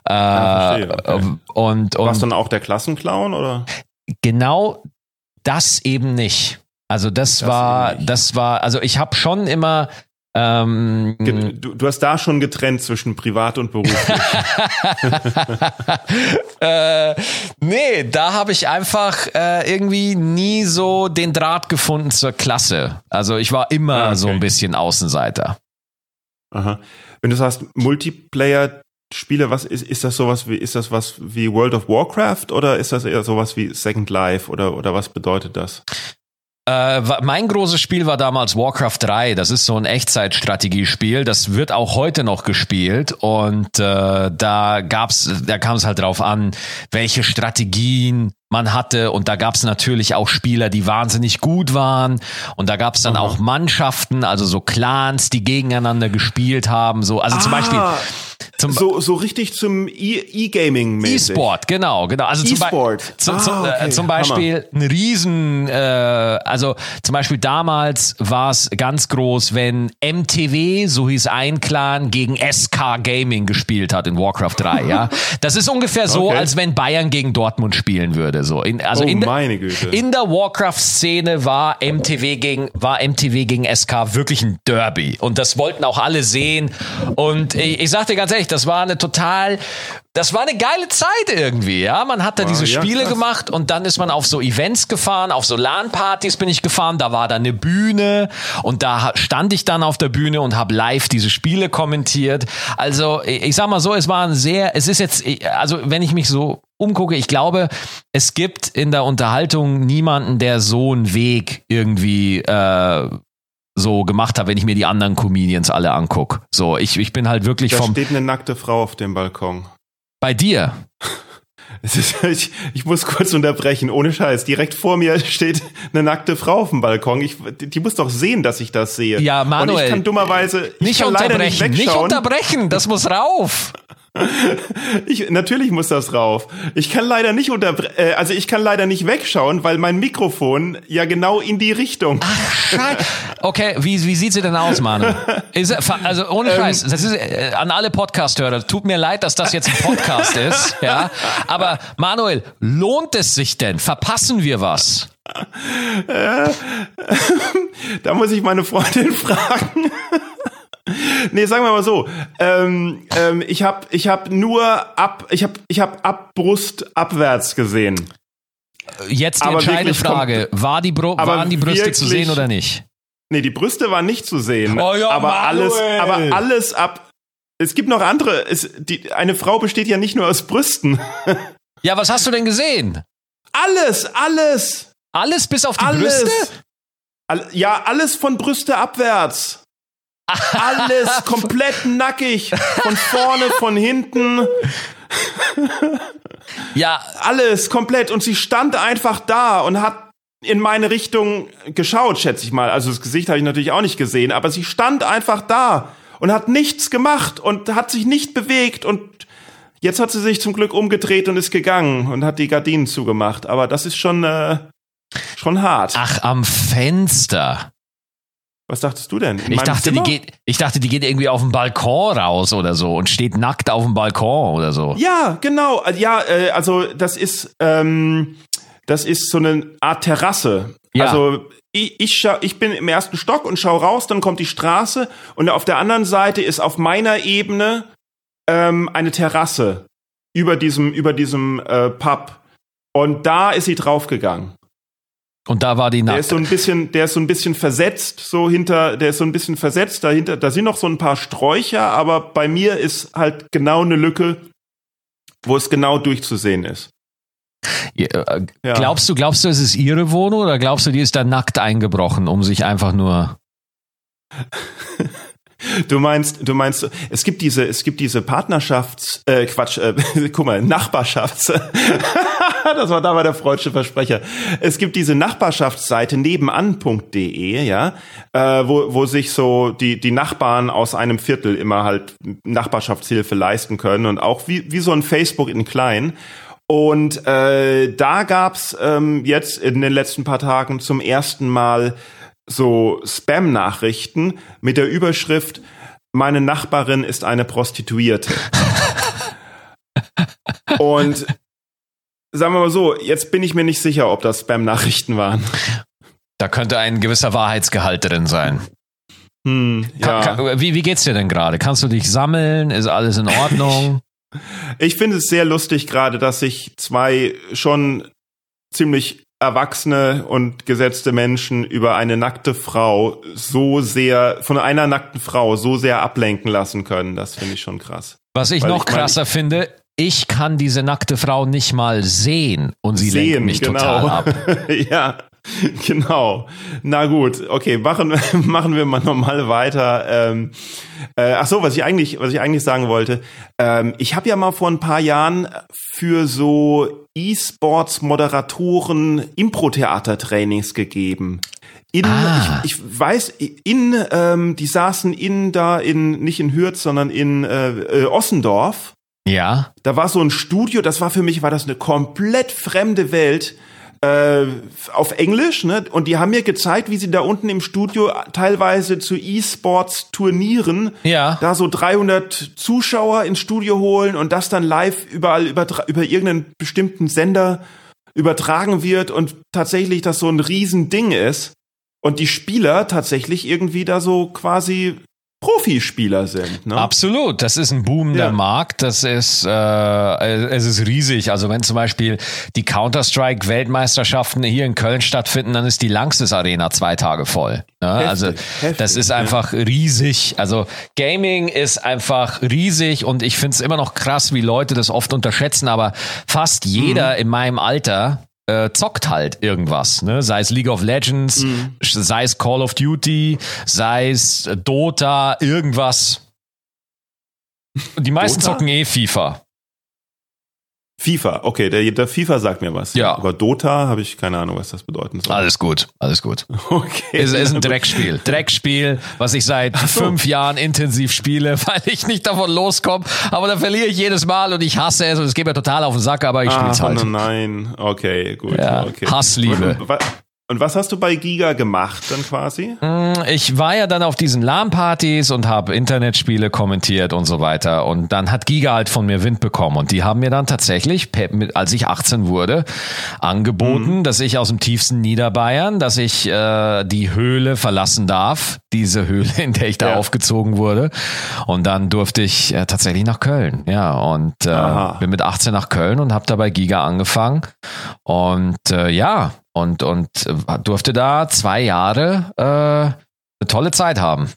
S3: Äh, ja okay. und, und
S2: Warst du dann auch der Klassenclown oder?
S3: Genau das eben nicht. Also das, das war, das war, also ich habe schon immer ähm,
S2: du, du, hast da schon getrennt zwischen privat und beruflich. *laughs*
S3: äh, nee, da habe ich einfach äh, irgendwie nie so den Draht gefunden zur Klasse. Also ich war immer ah, okay. so ein bisschen Außenseiter.
S2: Aha. Wenn du sagst Multiplayer Spiele, was ist, ist das sowas wie, ist das was wie World of Warcraft oder ist das eher sowas wie Second Life oder, oder was bedeutet das?
S3: Äh, mein großes Spiel war damals Warcraft 3. Das ist so ein Echtzeitstrategiespiel. Das wird auch heute noch gespielt. Und äh, da gab's, da kam es halt drauf an, welche Strategien man hatte. Und da gab es natürlich auch Spieler, die wahnsinnig gut waren. Und da gab es dann Aha. auch Mannschaften, also so Clans, die gegeneinander gespielt haben. So, also ah. zum Beispiel
S2: zum so, so richtig zum E-Gaming.
S3: E E-Sport, genau, genau. Also zum, Be zum, zum, ah, okay. äh, zum Beispiel Hammer. ein Riesen, äh, also zum Beispiel damals war es ganz groß, wenn MTV, so hieß ein Clan, gegen SK Gaming gespielt hat in Warcraft 3, ja. *laughs* Das ist ungefähr so, okay. als wenn Bayern gegen Dortmund spielen würde. So. In, also oh, in, meine Güte. in der Warcraft-Szene war MTV gegen, war MTV gegen SK wirklich ein Derby. Und das wollten auch alle sehen. Und ich, ich sag dir ganz ehrlich, das war eine total, das war eine geile Zeit irgendwie, ja. Man hat da wow, diese Spiele ja, gemacht und dann ist man auf so Events gefahren, auf so LAN-Partys bin ich gefahren, da war da eine Bühne und da stand ich dann auf der Bühne und habe live diese Spiele kommentiert. Also ich sag mal so, es war ein sehr, es ist jetzt, also wenn ich mich so umgucke, ich glaube, es gibt in der Unterhaltung niemanden, der so einen Weg irgendwie äh, so gemacht habe, wenn ich mir die anderen Comedians alle anguck. So, ich, ich bin halt wirklich
S2: da
S3: vom.
S2: Da steht eine nackte Frau auf dem Balkon.
S3: Bei dir? *laughs*
S2: Ist, ich, ich, muss kurz unterbrechen, ohne Scheiß. Direkt vor mir steht eine nackte Frau auf dem Balkon. Ich, die muss doch sehen, dass ich das sehe.
S3: Ja, Manuel. Und
S2: ich kann dummerweise
S3: ich nicht
S2: kann
S3: unterbrechen. Nicht, nicht, unterbrechen, das muss rauf. *laughs*
S2: Ich, natürlich muss das rauf. Ich kann leider nicht unter, äh, also ich kann leider nicht wegschauen, weil mein Mikrofon ja genau in die Richtung.
S3: Ach, Scheiße. Okay, wie, wie sieht sie denn aus, Manu? Ist, also ohne ähm, Scheiß, das ist äh, an alle Podcast-Hörer, tut mir leid, dass das jetzt ein Podcast ist, ja. Aber Manuel, lohnt es sich denn? Verpassen wir was?
S2: Äh, *laughs* da muss ich meine Freundin fragen. *laughs* nee, sagen wir mal so. Ähm, ähm, ich habe ich hab nur ab, ich habe ich hab ab Brust abwärts gesehen.
S3: Jetzt die aber entscheidende Frage: War die Bro waren die Brüste zu sehen oder nicht?
S2: Nee, die Brüste waren nicht zu sehen.
S3: Oh ja,
S2: aber
S3: Manuel.
S2: alles, aber alles ab. Es gibt noch andere. Es, die, eine Frau besteht ja nicht nur aus Brüsten. *laughs*
S3: Ja, was hast du denn gesehen?
S2: Alles, alles.
S3: Alles bis auf die alles. Brüste?
S2: All, ja, alles von Brüste abwärts. Alles komplett nackig. Von vorne, von hinten.
S3: Ja.
S2: Alles komplett. Und sie stand einfach da und hat in meine Richtung geschaut, schätze ich mal. Also das Gesicht habe ich natürlich auch nicht gesehen, aber sie stand einfach da und hat nichts gemacht und hat sich nicht bewegt und jetzt hat sie sich zum Glück umgedreht und ist gegangen und hat die Gardinen zugemacht. Aber das ist schon äh, schon hart.
S3: Ach, am Fenster.
S2: Was dachtest du denn?
S3: ich dachte, die geht, ich dachte, die geht irgendwie auf den Balkon raus oder so und steht nackt auf dem Balkon oder so.
S2: Ja, genau. Ja, äh, also das ist, ähm, das ist so eine Art Terrasse. Ja. Also ich, ich, ich bin im ersten Stock und schau raus, dann kommt die Straße und auf der anderen Seite ist auf meiner Ebene ähm, eine Terrasse über diesem, über diesem äh, Pub. Und da ist sie draufgegangen.
S3: Und da war die nackt.
S2: Der ist so ein bisschen, der ist so ein bisschen versetzt, so hinter, der ist so ein bisschen versetzt dahinter. Da sind noch so ein paar Sträucher, aber bei mir ist halt genau eine Lücke, wo es genau durchzusehen ist.
S3: Ja, äh, ja. Glaubst du, glaubst du, es ist ihre Wohnung oder glaubst du, die ist da nackt eingebrochen, um sich einfach nur *laughs*
S2: Du meinst, du meinst, es gibt diese, es gibt diese Partnerschafts, äh, Quatsch, äh, *laughs* guck mal, Nachbarschafts. *laughs* das war da der freudsche Versprecher. Es gibt diese Nachbarschaftsseite nebenan.de, ja, äh, wo, wo sich so die, die Nachbarn aus einem Viertel immer halt Nachbarschaftshilfe leisten können und auch wie, wie so ein Facebook in klein. Und äh, da gab's ähm, jetzt in den letzten paar Tagen zum ersten Mal so Spam-Nachrichten mit der Überschrift Meine Nachbarin ist eine Prostituierte. *laughs* Und sagen wir mal so, jetzt bin ich mir nicht sicher, ob das Spam-Nachrichten waren.
S3: Da könnte ein gewisser Wahrheitsgehalt drin sein.
S2: Hm, ja.
S3: Kann, kann, wie, wie geht's dir denn gerade? Kannst du dich sammeln? Ist alles in Ordnung?
S2: ich finde es sehr lustig gerade, dass sich zwei schon ziemlich erwachsene und gesetzte Menschen über eine nackte Frau so sehr, von einer nackten Frau so sehr ablenken lassen können. Das finde ich schon krass.
S3: Was ich Weil noch ich krasser mein, finde, ich kann diese nackte Frau nicht mal sehen und sie sehen, lenkt mich genau. total ab. *laughs*
S2: ja. Genau. Na gut, okay, machen, *laughs* machen wir mal normal weiter. Ähm, äh, ach so, was ich eigentlich, was ich eigentlich sagen wollte. Ähm, ich habe ja mal vor ein paar Jahren für so E-Sports-Moderatoren Impro-Theater-Trainings gegeben. In, ah. ich, ich weiß, in, ähm, die saßen in da in, nicht in Hürth, sondern in äh, äh, Ossendorf.
S3: Ja.
S2: Da war so ein Studio, das war für mich, war das eine komplett fremde Welt äh, auf Englisch, ne? Und die haben mir gezeigt, wie sie da unten im Studio teilweise zu E-Sports-Turnieren
S3: ja.
S2: da so 300 Zuschauer ins Studio holen und das dann live überall über, über irgendeinen bestimmten Sender übertragen wird und tatsächlich das so ein Riesending ist und die Spieler tatsächlich irgendwie da so quasi Profispieler sind. Ne?
S3: Absolut, das ist ein boomender ja. Markt, das ist, äh, es ist riesig. Also wenn zum Beispiel die Counter-Strike-Weltmeisterschaften hier in Köln stattfinden, dann ist die Langsys Arena zwei Tage voll. Ne? Heftig, also heftig, das ist einfach ja. riesig. Also Gaming ist einfach riesig und ich finde es immer noch krass, wie Leute das oft unterschätzen, aber fast jeder mhm. in meinem Alter äh, zockt halt irgendwas, ne? Sei es League of Legends, mhm. sei es Call of Duty, sei es Dota, irgendwas. Die meisten Dota? zocken eh FIFA.
S2: FIFA, okay, der, der FIFA sagt mir was.
S3: Ja.
S2: Aber Dota habe ich keine Ahnung, was das bedeuten soll.
S3: Alles gut, alles gut.
S2: Okay.
S3: Es ist ein Dreckspiel. Dreckspiel, was ich seit so. fünf Jahren intensiv spiele, *laughs* weil ich nicht davon loskomme. Aber da verliere ich jedes Mal und ich hasse es und es geht mir total auf den Sack, aber ich spiele es halt.
S2: Nein, okay, gut.
S3: Ja,
S2: okay.
S3: Hassliebe.
S2: Und was hast du bei Giga gemacht dann quasi?
S3: Mm, ich war ja dann auf diesen LAN-Partys und habe Internetspiele kommentiert und so weiter. Und dann hat Giga halt von mir Wind bekommen. Und die haben mir dann tatsächlich, als ich 18 wurde, angeboten, mhm. dass ich aus dem tiefsten Niederbayern, dass ich äh, die Höhle verlassen darf. Diese Höhle, in der ich da ja. aufgezogen wurde. Und dann durfte ich äh, tatsächlich nach Köln. Ja, und äh, bin mit 18 nach Köln und habe da bei Giga angefangen. Und äh, ja, und, und äh, durfte da zwei Jahre äh, eine tolle Zeit haben.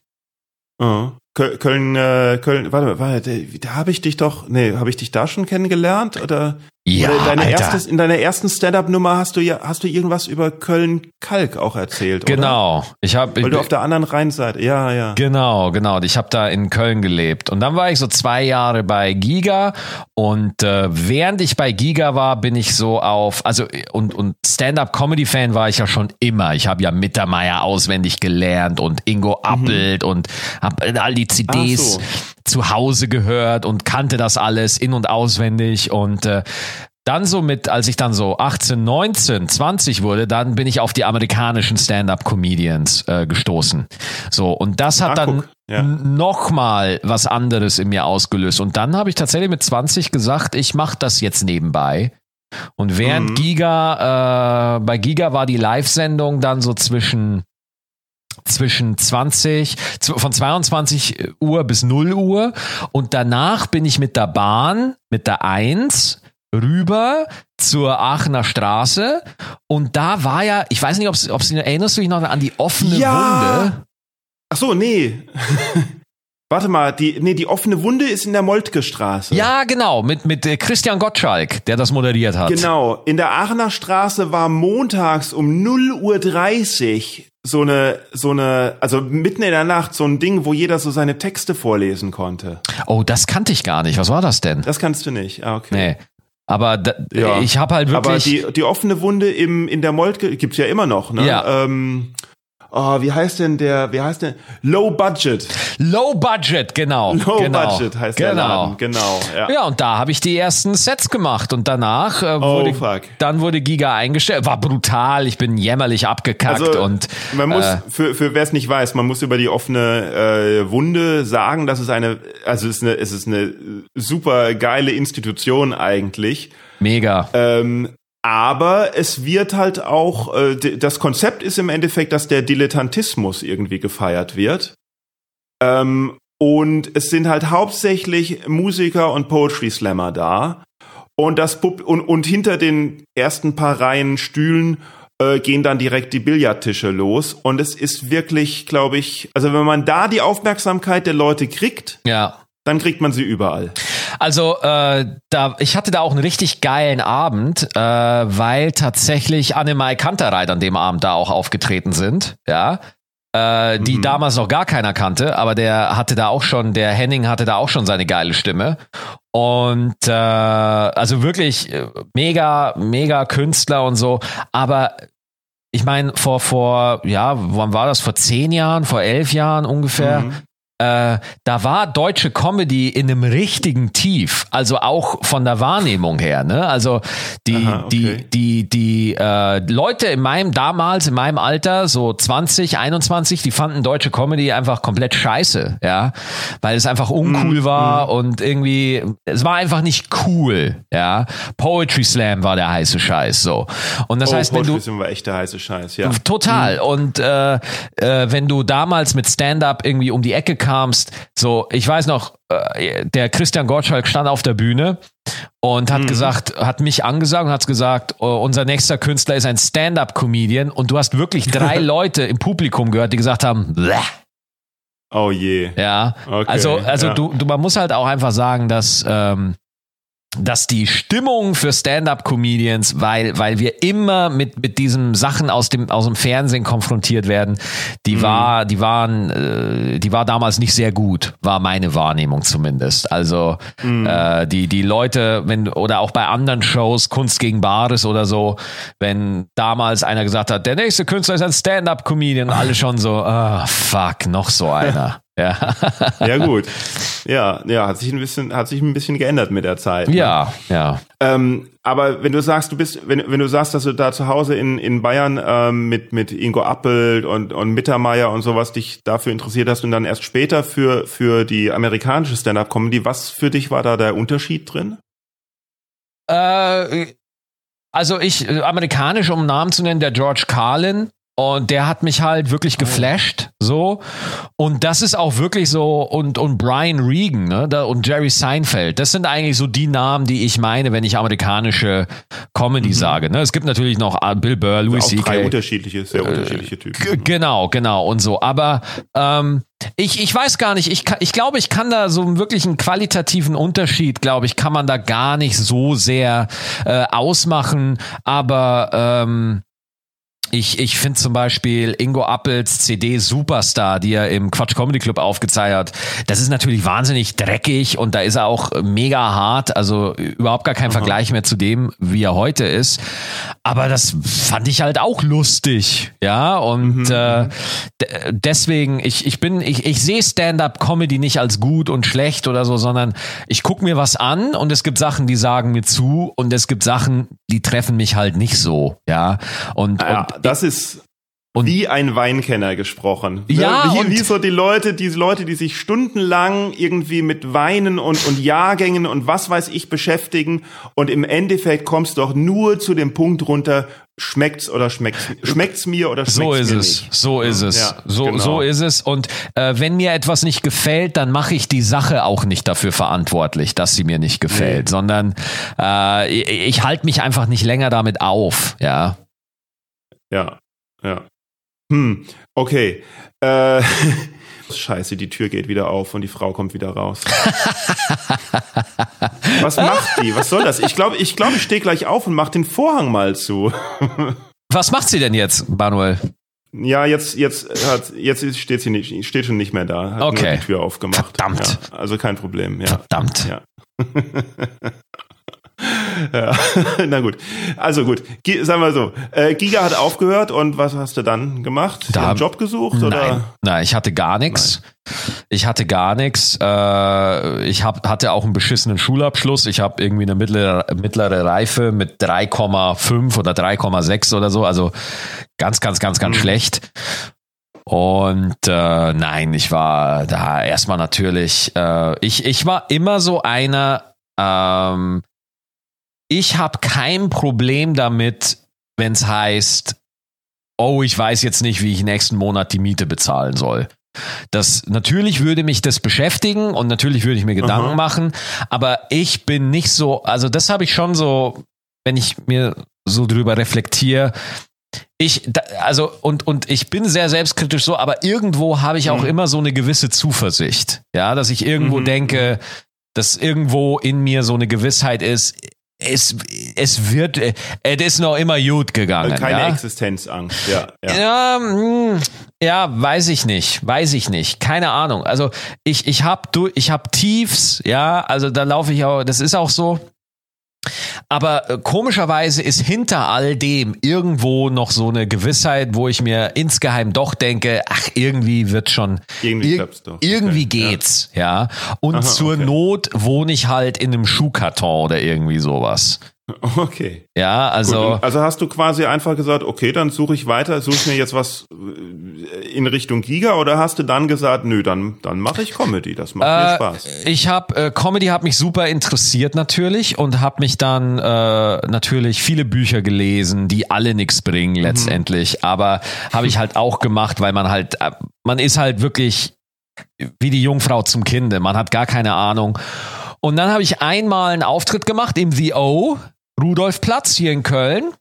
S2: Oh. Köln, äh, Köln, warte, warte, da habe ich dich doch, nee, habe ich dich da schon kennengelernt oder?
S3: Ja,
S2: oder deine
S3: Alter.
S2: Erstes, in deiner ersten Stand-up-Nummer hast du ja, hast du irgendwas über Köln Kalk auch erzählt,
S3: Genau,
S2: oder?
S3: ich habe,
S2: weil du auf der anderen Rheinseite, ja, ja.
S3: Genau, genau, ich habe da in Köln gelebt und dann war ich so zwei Jahre bei Giga und äh, während ich bei Giga war, bin ich so auf, also und und Stand-up-Comedy-Fan war ich ja schon immer. Ich habe ja Mittermeier auswendig gelernt und Ingo mhm. Appelt mhm. und habe all die CDs so. zu Hause gehört und kannte das alles in und auswendig und äh, dann so mit, als ich dann so 18, 19, 20 wurde, dann bin ich auf die amerikanischen Stand-up-Comedians äh, gestoßen. So, und das hat ah, dann ja. nochmal was anderes in mir ausgelöst. Und dann habe ich tatsächlich mit 20 gesagt, ich mache das jetzt nebenbei. Und während mhm. Giga, äh, bei Giga war die Live-Sendung dann so zwischen zwischen 20, von 22 Uhr bis 0 Uhr und danach bin ich mit der Bahn, mit der 1 rüber zur Aachener Straße und da war ja, ich weiß nicht, ob es erinnerst du dich noch an die offene ja. Wunde?
S2: Ach so, nee. *laughs* Warte mal, die, nee, die offene Wunde ist in der Moltke Straße.
S3: Ja, genau, mit, mit äh, Christian Gottschalk, der das moderiert hat.
S2: Genau, in der Aachener Straße war montags um 0 Uhr 30 so eine, so eine, also mitten in der Nacht so ein Ding, wo jeder so seine Texte vorlesen konnte.
S3: Oh, das kannte ich gar nicht. Was war das denn?
S2: Das kannst du nicht. Ah, okay.
S3: Nee. Aber da, ja. ich habe halt wirklich. Aber
S2: die, die offene Wunde im, in der Moltke gibt's ja immer noch, ne?
S3: Ja.
S2: Ähm, oh, wie heißt denn der, wie heißt der? Low Budget.
S3: Low Budget, genau.
S2: Low
S3: genau.
S2: Budget heißt genau. der Laden, genau.
S3: Ja. ja, und da habe ich die ersten Sets gemacht und danach äh, oh, wurde, oh, dann wurde Giga eingestellt. War brutal, ich bin jämmerlich abgekackt
S2: also,
S3: und.
S2: Man muss, äh, für, für wer es nicht weiß, man muss über die offene äh, Wunde sagen, dass es eine, also es ist eine, es ist eine super geile Institution eigentlich.
S3: Mega.
S2: Ähm, aber es wird halt auch, äh, das Konzept ist im Endeffekt, dass der Dilettantismus irgendwie gefeiert wird. Ähm, und es sind halt hauptsächlich Musiker und Poetry Slammer da. Und das Pub und, und hinter den ersten paar Reihen Stühlen äh, gehen dann direkt die Billardtische los. Und es ist wirklich, glaube ich, also wenn man da die Aufmerksamkeit der Leute kriegt,
S3: ja
S2: dann kriegt man sie überall.
S3: Also äh, da, ich hatte da auch einen richtig geilen Abend, äh, weil tatsächlich Annemai Kantereit an dem Abend da auch aufgetreten sind, ja. Äh, die mhm. damals noch gar keiner kannte, aber der hatte da auch schon, der Henning hatte da auch schon seine geile Stimme. Und äh, also wirklich äh, mega, mega Künstler und so. Aber ich meine, vor, vor, ja, wann war das? Vor zehn Jahren, vor elf Jahren ungefähr, mhm äh, da war deutsche Comedy in einem richtigen Tief, also auch von der Wahrnehmung her. Ne? Also die Aha, okay. die die die äh, Leute in meinem damals in meinem Alter so 20 21, die fanden deutsche Comedy einfach komplett scheiße, ja, weil es einfach uncool mm, war mm. und irgendwie es war einfach nicht cool, ja. Poetry Slam war der heiße Scheiß so und das
S2: oh,
S3: heißt,
S2: Poetry
S3: wenn du
S2: Slam war echt der heiße Scheiß, ja.
S3: Total mm. und äh, äh, wenn du damals mit Stand Up irgendwie um die Ecke kamst, kamst. So, ich weiß noch, äh, der Christian Gottschalk stand auf der Bühne und hat mhm. gesagt, hat mich angesagt und hat gesagt, uh, unser nächster Künstler ist ein Stand-up-Comedian und du hast wirklich drei *laughs* Leute im Publikum gehört, die gesagt haben, Bleh.
S2: Oh je.
S3: Ja. Okay, also, also ja. Du, du, man muss halt auch einfach sagen, dass ähm, dass die Stimmung für Stand-up-Comedians, weil, weil wir immer mit, mit diesen Sachen aus dem, aus dem Fernsehen konfrontiert werden, die mhm. war, die waren, äh, die war damals nicht sehr gut, war meine Wahrnehmung zumindest. Also mhm. äh, die, die Leute, wenn, oder auch bei anderen Shows, Kunst gegen Bares oder so, wenn damals einer gesagt hat, der nächste Künstler ist ein Stand-up-Comedian, alle schon so, ah, oh, fuck, noch so *laughs* einer. Ja.
S2: ja, gut. Ja, ja, hat sich ein bisschen, hat sich ein bisschen geändert mit der Zeit.
S3: Ne? Ja, ja.
S2: Ähm, aber wenn du sagst, du bist, wenn, wenn du sagst, dass du da zu Hause in, in Bayern ähm, mit, mit Ingo Appelt und, und Mittermeier und sowas dich dafür interessiert hast und dann erst später für, für die amerikanische Stand-Up-Comedy, was für dich war da der Unterschied drin?
S3: Äh, also ich, amerikanisch, um Namen zu nennen, der George Carlin, und der hat mich halt wirklich oh. geflasht, so. Und das ist auch wirklich so, und, und Brian Regan, ne, da, und Jerry Seinfeld, das sind eigentlich so die Namen, die ich meine, wenn ich amerikanische Comedy mhm. sage, ne. Es gibt natürlich noch ah, Bill Burr, Louis C.K.
S2: Drei unterschiedliche, sehr äh, unterschiedliche Typen.
S3: Genau, genau, und so. Aber, ähm, ich, ich weiß gar nicht, ich, ich glaube, ich kann da so wirklich einen qualitativen Unterschied, glaube ich, kann man da gar nicht so sehr äh, ausmachen, aber ähm, ich, ich finde zum Beispiel Ingo Appels CD Superstar, die er im Quatsch Comedy Club aufgezeigt hat, das ist natürlich wahnsinnig dreckig und da ist er auch mega hart, also überhaupt gar kein Aha. Vergleich mehr zu dem, wie er heute ist. Aber das fand ich halt auch lustig, ja, und mhm. äh, mhm. deswegen, ich, ich bin, ich, ich sehe Stand-up-Comedy nicht als gut und schlecht oder so, sondern ich gucke mir was an und es gibt Sachen, die sagen mir zu und es gibt Sachen, die treffen mich halt nicht so, ja. Und,
S2: ja.
S3: und
S2: das ist und wie ein Weinkenner gesprochen.
S3: Ja,
S2: wie, wie so die Leute, diese Leute, die sich stundenlang irgendwie mit Weinen und, und Jahrgängen und was weiß ich beschäftigen und im Endeffekt kommst du doch nur zu dem Punkt runter, schmeckt's oder schmeckt's, schmeckt's mir oder schmeckt's
S3: so ist
S2: mir
S3: es,
S2: nicht.
S3: So ist es, ja, so, genau. so ist es. Und äh, wenn mir etwas nicht gefällt, dann mache ich die Sache auch nicht dafür verantwortlich, dass sie mir nicht gefällt, nee. sondern äh, ich, ich halte mich einfach nicht länger damit auf, ja.
S2: Ja, ja. Hm, okay. Äh, *laughs* Scheiße, die Tür geht wieder auf und die Frau kommt wieder raus. *laughs* Was macht die? Was soll das? Ich glaube, ich, glaub, ich stehe gleich auf und mach den Vorhang mal zu. *laughs*
S3: Was macht sie denn jetzt, Manuel?
S2: Ja, jetzt, jetzt hat, jetzt steht sie nicht, steht schon nicht mehr da. Hat
S3: okay.
S2: die Tür aufgemacht.
S3: Verdammt.
S2: Ja, also kein Problem, ja.
S3: Verdammt.
S2: Ja. *laughs* ja, *laughs* na gut. Also gut, sagen wir so. Äh, Giga hat aufgehört und was hast du dann gemacht?
S3: Da,
S2: einen Job gesucht
S3: nein,
S2: oder?
S3: Nein, ich hatte gar nichts. Ich hatte gar nichts. Äh, ich hab, hatte auch einen beschissenen Schulabschluss. Ich habe irgendwie eine mittlere, mittlere Reife mit 3,5 oder 3,6 oder so. Also ganz, ganz, ganz, ganz mhm. schlecht. Und äh, nein, ich war da erstmal natürlich, äh, ich, ich war immer so einer, ähm, ich habe kein Problem damit, wenn es heißt, oh, ich weiß jetzt nicht, wie ich nächsten Monat die Miete bezahlen soll. Das natürlich würde mich das beschäftigen und natürlich würde ich mir Gedanken Aha. machen, aber ich bin nicht so, also das habe ich schon so, wenn ich mir so drüber reflektiere, ich, da, also, und, und ich bin sehr selbstkritisch so, aber irgendwo habe ich auch mhm. immer so eine gewisse Zuversicht. Ja, dass ich irgendwo mhm. denke, dass irgendwo in mir so eine Gewissheit ist, es, es wird, äh, es ist noch immer gut gegangen.
S2: Keine
S3: ja?
S2: Existenzangst, ja.
S3: Ja. Ja, hm, ja, weiß ich nicht, weiß ich nicht, keine Ahnung. Also ich, ich habe ich hab Tiefs, ja, also da laufe ich auch, das ist auch so. Aber äh, komischerweise ist hinter all dem irgendwo noch so eine Gewissheit, wo ich mir insgeheim doch denke, ach, irgendwie wird schon,
S2: irgendwie, ir
S3: irgendwie okay. geht's, ja. ja. Und Aha, zur okay. Not wohne ich halt in einem Schuhkarton oder irgendwie sowas. *laughs*
S2: Okay.
S3: Ja, also.
S2: Gut, also hast du quasi einfach gesagt, okay, dann suche ich weiter, suche ich mir jetzt was äh, in Richtung Giga oder hast du dann gesagt, nö, dann, dann mache ich Comedy, das macht äh, mir Spaß.
S3: Ich habe, äh, Comedy hat mich super interessiert natürlich und habe mich dann äh, natürlich viele Bücher gelesen, die alle nichts bringen mhm. letztendlich, mhm. aber habe ich halt auch gemacht, weil man halt, äh, man ist halt wirklich wie die Jungfrau zum Kinde, man hat gar keine Ahnung. Und dann habe ich einmal einen Auftritt gemacht im The O Rudolfplatz hier in Köln.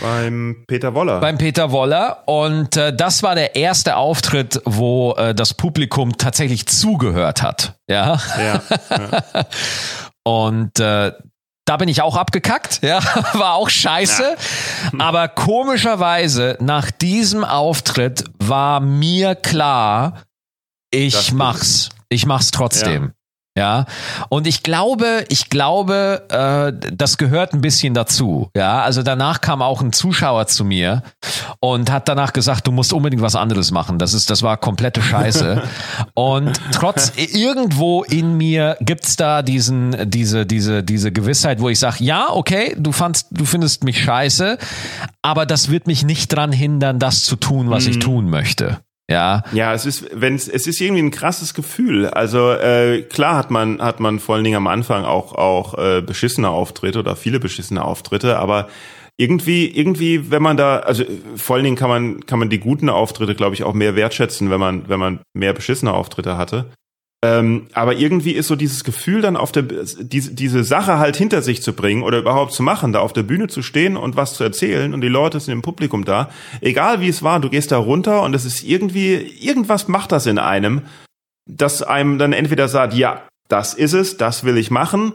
S2: Beim Peter Woller.
S3: Beim Peter Woller. Und äh, das war der erste Auftritt, wo äh, das Publikum tatsächlich zugehört hat. Ja. ja, *laughs* ja. Und äh, da bin ich auch abgekackt, *laughs* ja, war auch scheiße. Ja. Aber komischerweise, nach diesem Auftritt war mir klar, ich mach's. Ich mach's trotzdem. Ja, und ich glaube, ich glaube, äh, das gehört ein bisschen dazu. Ja, also danach kam auch ein Zuschauer zu mir und hat danach gesagt, du musst unbedingt was anderes machen. Das ist, das war komplette Scheiße. *laughs* und trotz irgendwo in mir gibt's da diesen, diese, diese, diese Gewissheit, wo ich sage, ja, okay, du fandst, du findest mich scheiße, aber das wird mich nicht dran hindern, das zu tun, was mhm. ich tun möchte. Ja.
S2: Ja, es ist, wenn es ist irgendwie ein krasses Gefühl. Also äh, klar hat man hat man vor allen Dingen am Anfang auch auch äh, beschissene Auftritte oder viele beschissene Auftritte, aber irgendwie irgendwie, wenn man da, also vor allen Dingen kann man kann man die guten Auftritte, glaube ich, auch mehr wertschätzen, wenn man wenn man mehr beschissene Auftritte hatte. Ähm, aber irgendwie ist so dieses Gefühl dann auf der diese, diese Sache halt hinter sich zu bringen oder überhaupt zu machen, da auf der Bühne zu stehen und was zu erzählen und die Leute sind im Publikum da. Egal wie es war, du gehst da runter und es ist irgendwie irgendwas macht das in einem, dass einem dann entweder sagt, ja, das ist es, das will ich machen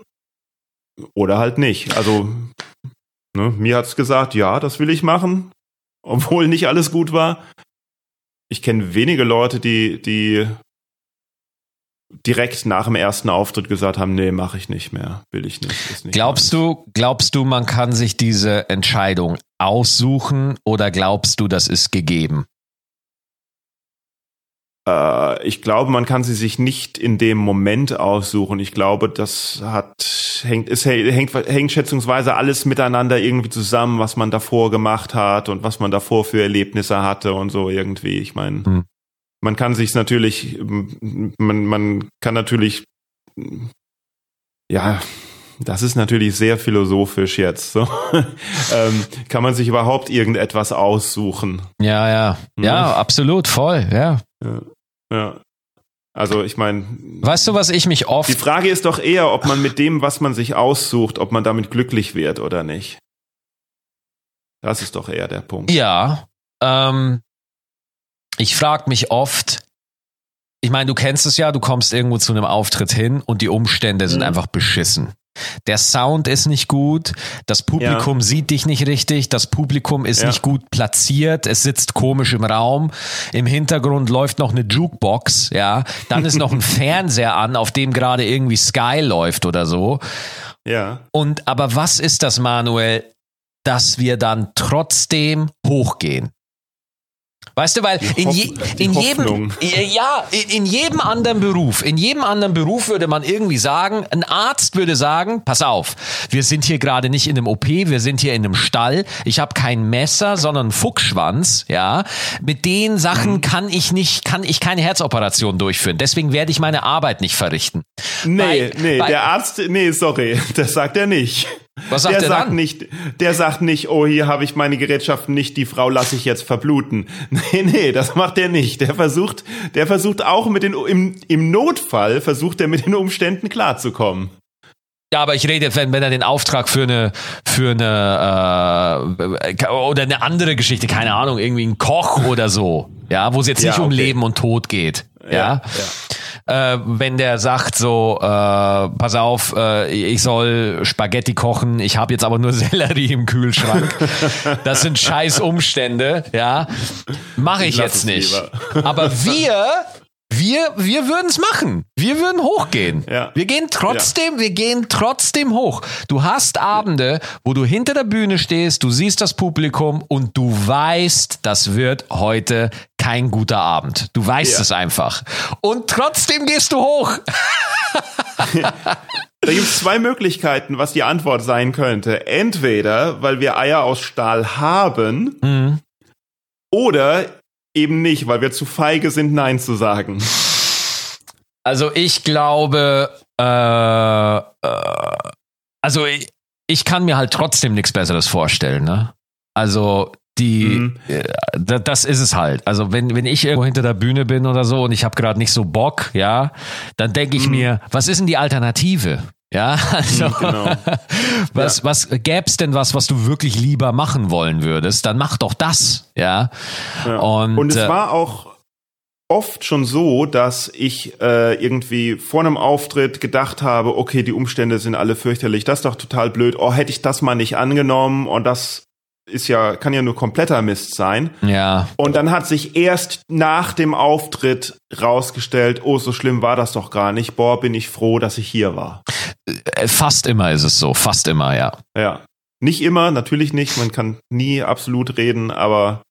S2: oder halt nicht. Also ne, mir hat's gesagt, ja, das will ich machen, obwohl nicht alles gut war. Ich kenne wenige Leute, die die direkt nach dem ersten Auftritt gesagt haben, nee, mache ich nicht mehr, will ich nicht. nicht
S3: glaubst meins. du, glaubst du, man kann sich diese Entscheidung aussuchen oder glaubst du, das ist gegeben?
S2: Äh, ich glaube, man kann sie sich nicht in dem Moment aussuchen. Ich glaube, das hat hängt es hängt, hängt schätzungsweise alles miteinander irgendwie zusammen, was man davor gemacht hat und was man davor für Erlebnisse hatte und so irgendwie. Ich meine, hm man kann sich natürlich, man, man kann natürlich, ja, das ist natürlich sehr philosophisch jetzt. So. *laughs* ähm, kann man sich überhaupt irgendetwas aussuchen?
S3: Ja, ja, hm? ja, absolut, voll, ja.
S2: Ja. ja. Also ich meine.
S3: Weißt du, was ich mich oft.
S2: Die Frage ist doch eher, ob man mit dem, was man sich aussucht, ob man damit glücklich wird oder nicht. Das ist doch eher der Punkt.
S3: Ja. Ähm, ich frage mich oft, ich meine, du kennst es ja, du kommst irgendwo zu einem Auftritt hin und die Umstände sind mhm. einfach beschissen. Der Sound ist nicht gut, das Publikum ja. sieht dich nicht richtig, das Publikum ist ja. nicht gut platziert, es sitzt komisch im Raum, im Hintergrund läuft noch eine Jukebox, ja, dann ist noch ein *laughs* Fernseher an, auf dem gerade irgendwie Sky läuft oder so.
S2: Ja.
S3: Und aber was ist das, Manuel, dass wir dann trotzdem hochgehen? Weißt du, weil in, je, in jedem, ja, in, in, jedem anderen Beruf, in jedem anderen Beruf würde man irgendwie sagen, ein Arzt würde sagen, pass auf, wir sind hier gerade nicht in einem OP, wir sind hier in einem Stall, ich habe kein Messer, sondern einen Fuchsschwanz, ja. Mit den Sachen mhm. kann ich nicht, kann ich keine Herzoperation durchführen. Deswegen werde ich meine Arbeit nicht verrichten.
S2: Nee, bei, nee, bei, der Arzt, nee, sorry, *laughs* das sagt er nicht.
S3: Was sagt der,
S2: der sagt
S3: dann?
S2: nicht, der sagt nicht, oh, hier habe ich meine Gerätschaften nicht, die Frau lasse ich jetzt verbluten. *laughs* Nee, nee, das macht er nicht. Der versucht, der versucht auch mit den, im, im Notfall versucht er mit den Umständen klarzukommen.
S3: Ja, aber ich rede, wenn, wenn er den Auftrag für eine, für eine, äh, oder eine andere Geschichte, keine Ahnung, irgendwie ein Koch oder so, ja, wo es jetzt ja, nicht um Leben und Tod geht, ja. ja. ja. Äh, wenn der sagt so, äh, pass auf, äh, ich soll Spaghetti kochen, ich habe jetzt aber nur *laughs* Sellerie im Kühlschrank. das sind scheiß Umstände, ja, mache ich, ich jetzt nicht. Lieber. aber wir wir, wir würden es machen. Wir würden hochgehen. Ja. Wir gehen trotzdem, ja. wir gehen trotzdem hoch. Du hast Abende, wo du hinter der Bühne stehst, du siehst das Publikum und du weißt, das wird heute kein guter Abend. Du weißt ja. es einfach. Und trotzdem gehst du hoch. *laughs*
S2: Da gibt es zwei Möglichkeiten, was die Antwort sein könnte. Entweder, weil wir Eier aus Stahl haben, mhm. oder eben nicht, weil wir zu feige sind, Nein zu sagen.
S3: Also ich glaube, äh, äh, also ich, ich, kann mir halt trotzdem nichts Besseres vorstellen. Ne? Also die, mhm. äh, das ist es halt. Also wenn, wenn ich irgendwo hinter der Bühne bin oder so und ich habe gerade nicht so Bock, ja, dann denke ich mhm. mir, was ist denn die Alternative? Ja, *laughs* also mhm, genau. *laughs* was, ja. was gäb's denn was, was du wirklich lieber machen wollen würdest? Dann mach doch das, ja.
S2: ja. Und, Und es äh, war auch oft schon so, dass ich äh, irgendwie vor einem Auftritt gedacht habe, okay, die Umstände sind alle fürchterlich, das ist doch total blöd, oh, hätte ich das mal nicht angenommen und das ist ja, kann ja nur kompletter Mist sein.
S3: Ja.
S2: Und dann hat sich erst nach dem Auftritt rausgestellt, oh, so schlimm war das doch gar nicht. Boah, bin ich froh, dass ich hier war.
S3: Äh, fast immer ist es so, fast immer, ja.
S2: Ja. Nicht immer, natürlich nicht. Man kann nie absolut reden, aber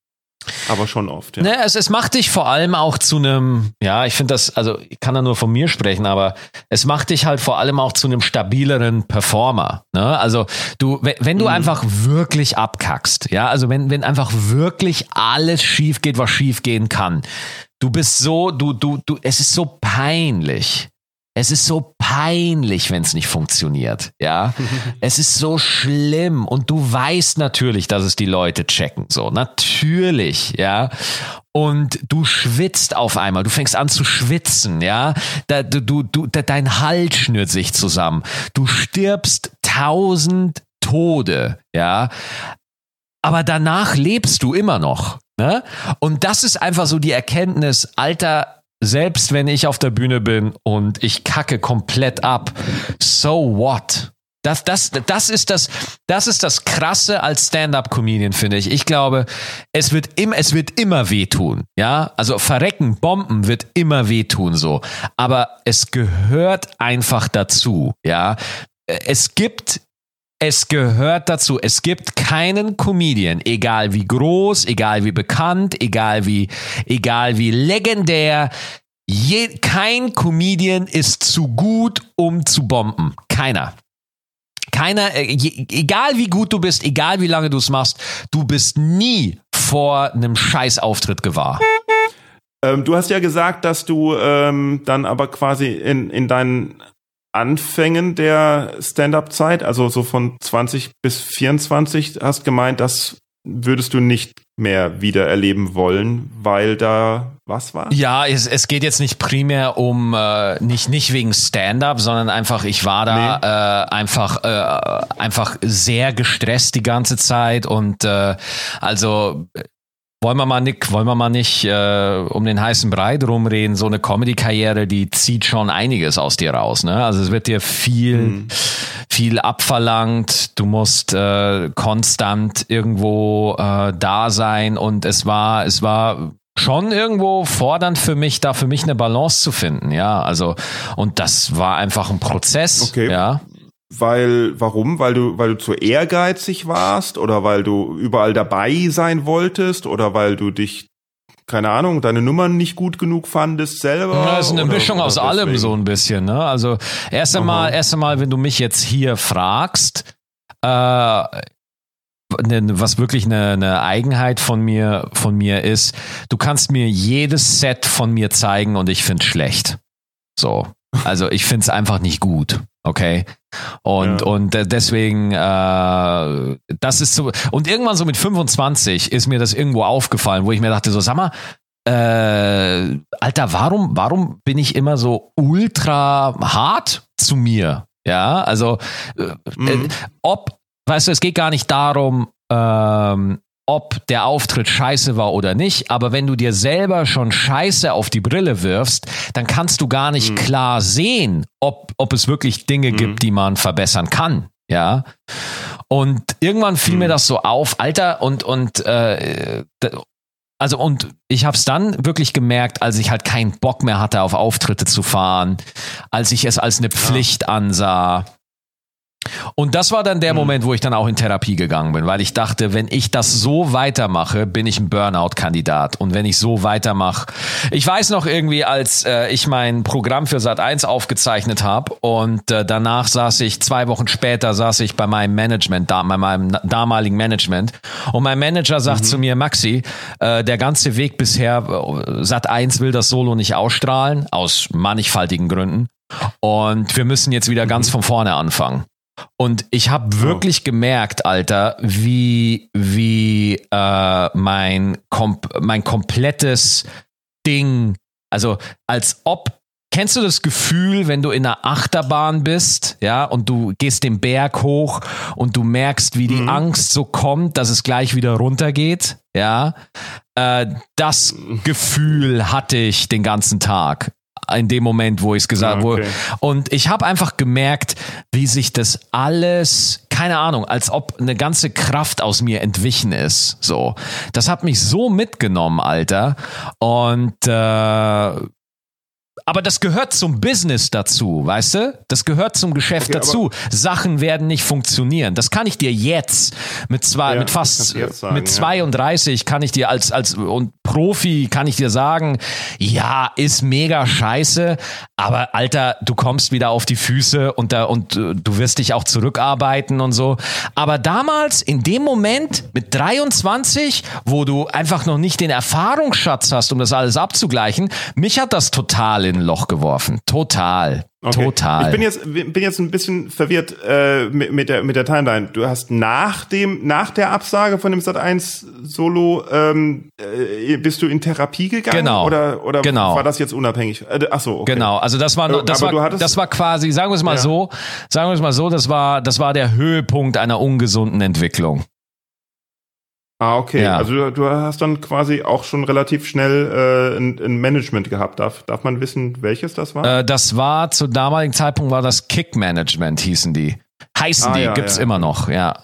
S2: aber schon oft,
S3: ja. Ne, es, es macht dich vor allem auch zu einem, ja, ich finde das, also ich kann da nur von mir sprechen, aber es macht dich halt vor allem auch zu einem stabileren Performer. Ne? Also du, wenn, wenn du mhm. einfach wirklich abkackst, ja, also wenn, wenn einfach wirklich alles schief geht, was schief gehen kann, du bist so, du, du, du, es ist so peinlich. Es ist so peinlich, wenn es nicht funktioniert. Ja, *laughs* es ist so schlimm und du weißt natürlich, dass es die Leute checken. So natürlich, ja. Und du schwitzt auf einmal, du fängst an zu schwitzen, ja. Da, du, du, da, dein Hals schnürt sich zusammen. Du stirbst tausend Tode, ja. Aber danach lebst du immer noch. Ne? Und das ist einfach so die Erkenntnis, Alter, selbst wenn ich auf der Bühne bin und ich kacke komplett ab, so what? Das, das, das ist das, das ist das Krasse als Stand-up-Comedian, finde ich. Ich glaube, es wird im, es wird immer wehtun. Ja, also verrecken, Bomben wird immer wehtun, so. Aber es gehört einfach dazu. Ja, es gibt es gehört dazu. Es gibt keinen Comedian, egal wie groß, egal wie bekannt, egal wie, egal wie legendär. Je, kein Comedian ist zu gut, um zu bomben. Keiner. Keiner, äh, egal wie gut du bist, egal wie lange du es machst, du bist nie vor einem Scheißauftritt gewahr.
S2: Ähm, du hast ja gesagt, dass du ähm, dann aber quasi in, in deinen Anfängen der Stand-up-Zeit, also so von 20 bis 24, hast gemeint, das würdest du nicht mehr wieder erleben wollen, weil da was war?
S3: Ja, es, es geht jetzt nicht primär um äh, nicht nicht wegen Stand-up, sondern einfach ich war da nee. äh, einfach äh, einfach sehr gestresst die ganze Zeit und äh, also wollen wir mal nicht, wollen wir mal nicht äh, um den heißen Brei rumreden. So eine Comedy-Karriere, die zieht schon einiges aus dir raus. Ne? Also es wird dir viel, mhm. viel abverlangt. Du musst äh, konstant irgendwo äh, da sein und es war, es war schon irgendwo fordernd für mich, da für mich eine Balance zu finden. Ja, also und das war einfach ein Prozess. Okay. Ja.
S2: Weil, warum? Weil du, weil du zu ehrgeizig warst oder weil du überall dabei sein wolltest oder weil du dich, keine Ahnung, deine Nummern nicht gut genug fandest selber?
S3: Ja, das ist eine oder, Mischung aus deswegen? allem so ein bisschen, ne? Also, erst einmal, erst einmal, wenn du mich jetzt hier fragst, äh, ne, was wirklich eine, eine Eigenheit von mir, von mir ist, du kannst mir jedes Set von mir zeigen und ich find's schlecht. So. Also ich find's einfach nicht gut. Okay. Und, ja. und deswegen, äh, das ist so, und irgendwann so mit 25 ist mir das irgendwo aufgefallen, wo ich mir dachte, so, sag mal, äh, Alter, warum, warum bin ich immer so ultra hart zu mir? Ja, also, äh, mhm. ob, weißt du, es geht gar nicht darum, ähm, ob der Auftritt scheiße war oder nicht, aber wenn du dir selber schon scheiße auf die Brille wirfst, dann kannst du gar nicht mhm. klar sehen, ob, ob es wirklich Dinge mhm. gibt, die man verbessern kann. Ja. Und irgendwann fiel mhm. mir das so auf, Alter, und, und äh, also und ich habe es dann wirklich gemerkt, als ich halt keinen Bock mehr hatte, auf Auftritte zu fahren, als ich es als eine Pflicht ja. ansah. Und das war dann der mhm. Moment, wo ich dann auch in Therapie gegangen bin, weil ich dachte, wenn ich das so weitermache, bin ich ein Burnout-Kandidat. Und wenn ich so weitermache, ich weiß noch irgendwie, als äh, ich mein Programm für Sat 1 aufgezeichnet habe und äh, danach saß ich, zwei Wochen später saß ich bei meinem Management, da, bei meinem damaligen Management. Und mein Manager sagt mhm. zu mir, Maxi, äh, der ganze Weg bisher, äh, Sat 1 will das Solo nicht ausstrahlen, aus mannigfaltigen Gründen. Und wir müssen jetzt wieder ganz mhm. von vorne anfangen. Und ich habe oh. wirklich oh. gemerkt, Alter, wie, wie äh, mein, kom mein komplettes Ding, also als ob Kennst du das Gefühl, wenn du in einer Achterbahn bist, ja, und du gehst den Berg hoch und du merkst, wie die mhm. Angst so kommt, dass es gleich wieder runtergeht, ja? Äh, das Gefühl hatte ich den ganzen Tag in dem Moment, wo ich es gesagt ja, okay. Und ich habe einfach gemerkt, wie sich das alles keine Ahnung, als ob eine ganze Kraft aus mir entwichen ist. So, das hat mich so mitgenommen, Alter. Und äh, aber das gehört zum Business dazu, weißt du? Das gehört zum Geschäft okay, dazu. Sachen werden nicht funktionieren. Das kann ich dir jetzt mit zwei, ja, mit fast sagen, mit 32 ja. kann ich dir als als und Profi kann ich dir sagen, ja, ist mega scheiße, aber Alter, du kommst wieder auf die Füße und da und äh, du wirst dich auch zurückarbeiten und so. Aber damals in dem Moment mit 23, wo du einfach noch nicht den Erfahrungsschatz hast, um das alles abzugleichen, mich hat das total in ein Loch geworfen. Total. Okay. Total.
S2: Ich bin jetzt, bin jetzt ein bisschen verwirrt äh, mit, mit, der, mit der Timeline. Du hast nach dem, nach der Absage von dem Sat 1 Solo, ähm, äh, bist du in Therapie gegangen?
S3: Genau.
S2: Oder, oder
S3: genau.
S2: war das jetzt unabhängig? Äh, ach so, okay.
S3: Genau. Also das war, das Aber war, das war quasi, sagen wir es mal ja. so, sagen wir es mal so, das war, das war der Höhepunkt einer ungesunden Entwicklung.
S2: Ah, okay. Ja. Also du, du, hast dann quasi auch schon relativ schnell äh, ein, ein, Management gehabt. Darf, darf man wissen, welches das war?
S3: Äh, das war zu damaligen Zeitpunkt war das Kick Management, hießen die. Heißen ah, die, ja, gibt's ja. immer noch, ja.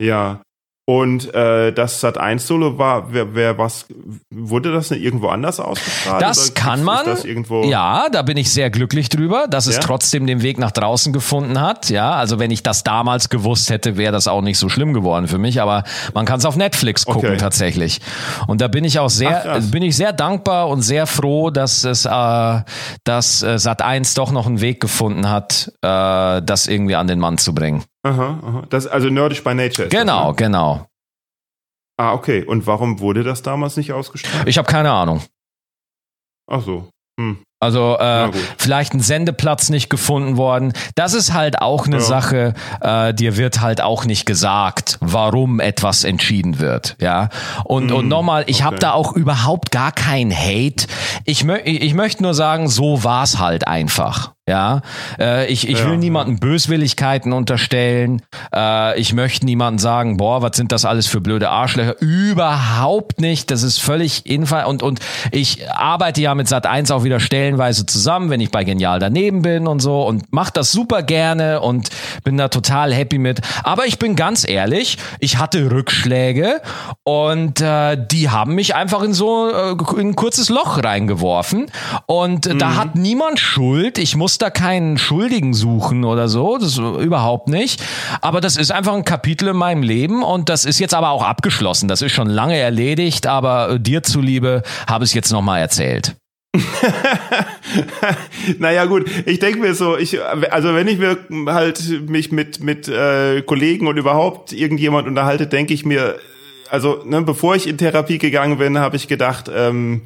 S2: Ja. Und äh, das Sat 1 Solo war, wer, wer was wurde das denn irgendwo anders ausgestrahlt?
S3: Das kann man. Das ja, da bin ich sehr glücklich drüber, dass es trotzdem den Weg nach draußen gefunden hat. Ja, also wenn ich das damals gewusst hätte, wäre das auch nicht so schlimm geworden für mich. Aber man kann es auf Netflix gucken okay. tatsächlich. Und da bin ich auch sehr, Ach, bin ich sehr dankbar und sehr froh, dass es, äh, dass äh, Sat 1 doch noch einen Weg gefunden hat, äh, das irgendwie an den Mann zu bringen.
S2: Aha, aha. Das also nerdisch by nature.
S3: genau, das, ne? genau.
S2: Ah, okay. Und warum wurde das damals nicht ausgestrahlt?
S3: Ich habe keine Ahnung.
S2: Ach so. Hm.
S3: Also äh, vielleicht ein Sendeplatz nicht gefunden worden. Das ist halt auch eine ja. Sache, äh, dir wird halt auch nicht gesagt, warum etwas entschieden wird. Ja. Und, mm, und hm, nochmal, ich okay. habe da auch überhaupt gar keinen Hate. Ich, mö ich möchte nur sagen, so war's halt einfach. Ja, äh, ich, ich ja, will niemanden Böswilligkeiten unterstellen. Äh, ich möchte niemanden sagen, boah, was sind das alles für blöde Arschlöcher? Überhaupt nicht. Das ist völlig infall. Und, und ich arbeite ja mit Sat 1 auch wieder stellenweise zusammen, wenn ich bei Genial daneben bin und so und mach das super gerne und bin da total happy mit. Aber ich bin ganz ehrlich, ich hatte Rückschläge und äh, die haben mich einfach in so äh, in ein kurzes Loch reingeworfen. Und mhm. da hat niemand Schuld. Ich muss muss da keinen Schuldigen suchen oder so, das überhaupt nicht. Aber das ist einfach ein Kapitel in meinem Leben und das ist jetzt aber auch abgeschlossen. Das ist schon lange erledigt, aber dir zuliebe habe ich es jetzt nochmal erzählt. *laughs*
S2: naja gut, ich denke mir so, ich, also wenn ich mir halt mich mit mit äh, Kollegen und überhaupt irgendjemand unterhalte, denke ich mir, also ne, bevor ich in Therapie gegangen bin, habe ich gedacht, ähm,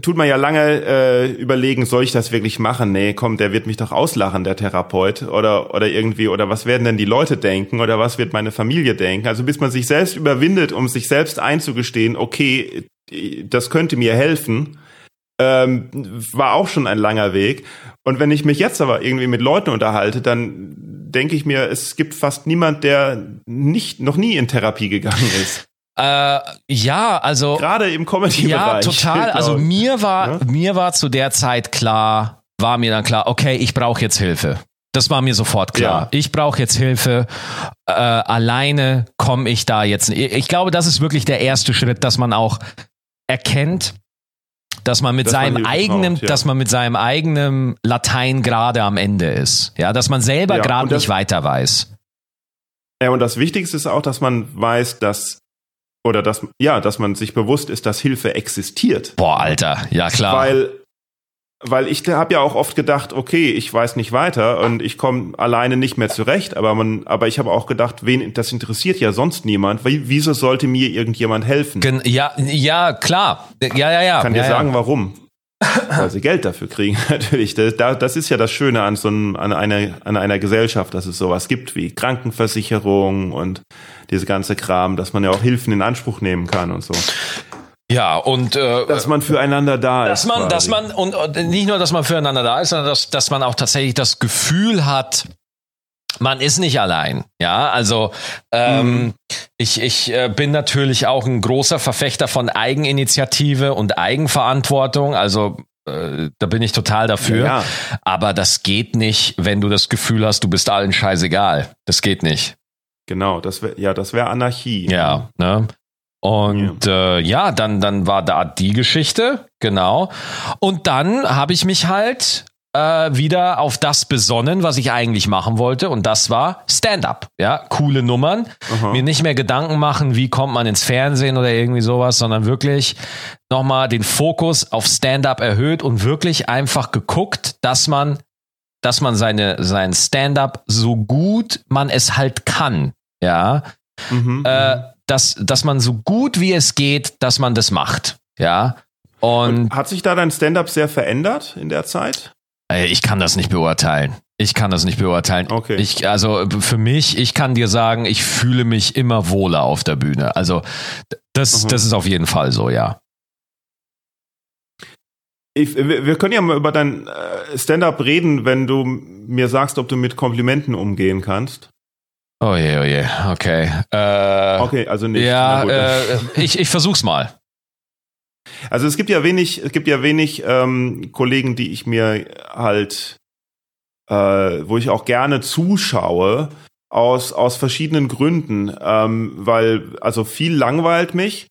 S2: tut man ja lange äh, überlegen, soll ich das wirklich machen? Nee, komm, der wird mich doch auslachen, der Therapeut. Oder, oder irgendwie, oder was werden denn die Leute denken? Oder was wird meine Familie denken? Also bis man sich selbst überwindet, um sich selbst einzugestehen, okay, das könnte mir helfen, ähm, war auch schon ein langer Weg. Und wenn ich mich jetzt aber irgendwie mit Leuten unterhalte, dann denke ich mir, es gibt fast niemand, der nicht, noch nie in Therapie gegangen ist.
S3: Äh, ja, also
S2: gerade im Comedy-Bereich.
S3: Ja, total. Also mir war ja? mir war zu der Zeit klar, war mir dann klar, okay, ich brauche jetzt Hilfe. Das war mir sofort klar. Ja. Ich brauche jetzt Hilfe. Äh, alleine komme ich da jetzt. Ich glaube, das ist wirklich der erste Schritt, dass man auch erkennt, dass man mit dass seinem man eigenen, braucht, ja. dass man mit seinem eigenen Latein gerade am Ende ist. Ja, dass man selber ja, gerade nicht weiter weiß.
S2: Ja, und das Wichtigste ist auch, dass man weiß, dass oder dass ja, dass man sich bewusst ist, dass Hilfe existiert.
S3: Boah, Alter, ja klar.
S2: Weil weil ich habe ja auch oft gedacht, okay, ich weiß nicht weiter und ich komme alleine nicht mehr zurecht, aber man, aber ich habe auch gedacht, wen das interessiert ja sonst niemand. Wieso sollte mir irgendjemand helfen?
S3: Gen ja, ja, klar, ja, ja, ja.
S2: Ich kann
S3: dir
S2: ja, sagen, ja. warum? Weil sie Geld dafür kriegen, *laughs* natürlich. Das, ist ja das Schöne an so einem, an einer, an einer Gesellschaft, dass es sowas gibt wie Krankenversicherung und diese ganze Kram, dass man ja auch Hilfen in Anspruch nehmen kann und so.
S3: Ja, und äh,
S2: dass man füreinander da
S3: dass
S2: ist.
S3: Man, dass man, und, und nicht nur, dass man füreinander da ist, sondern dass, dass man auch tatsächlich das Gefühl hat, man ist nicht allein. Ja, also ähm, mhm. ich, ich äh, bin natürlich auch ein großer Verfechter von Eigeninitiative und Eigenverantwortung. Also äh, da bin ich total dafür. Ja. Aber das geht nicht, wenn du das Gefühl hast, du bist allen scheißegal. Das geht nicht.
S2: Genau, das wäre ja, das wäre Anarchie.
S3: Ja, ne? Und ja. Äh, ja, dann, dann war da die Geschichte, genau. Und dann habe ich mich halt äh, wieder auf das besonnen, was ich eigentlich machen wollte. Und das war Stand-up. Ja, coole Nummern. Aha. Mir nicht mehr Gedanken machen, wie kommt man ins Fernsehen oder irgendwie sowas, sondern wirklich nochmal den Fokus auf Stand-up erhöht und wirklich einfach geguckt, dass man, dass man seine, sein Stand-up so gut man es halt kann. Ja. Mhm, äh, mhm dass, dass man so gut wie es geht, dass man das macht. Ja. Und, Und
S2: hat sich da dein Stand-up sehr verändert in der Zeit?
S3: Ich kann das nicht beurteilen. Ich kann das nicht beurteilen. Okay. Ich, also für mich, ich kann dir sagen, ich fühle mich immer wohler auf der Bühne. Also das, mhm. das ist auf jeden Fall so, ja.
S2: Ich, wir können ja mal über dein äh, Stand-up reden, wenn du mir sagst, ob du mit Komplimenten umgehen kannst.
S3: Oh je, oh je, okay.
S2: Äh, okay, also nicht.
S3: Ja, äh, ich, ich versuch's mal.
S2: Also es gibt ja wenig, es gibt ja wenig ähm, Kollegen, die ich mir halt, äh, wo ich auch gerne zuschaue, aus, aus verschiedenen Gründen. Ähm, weil, also viel langweilt mich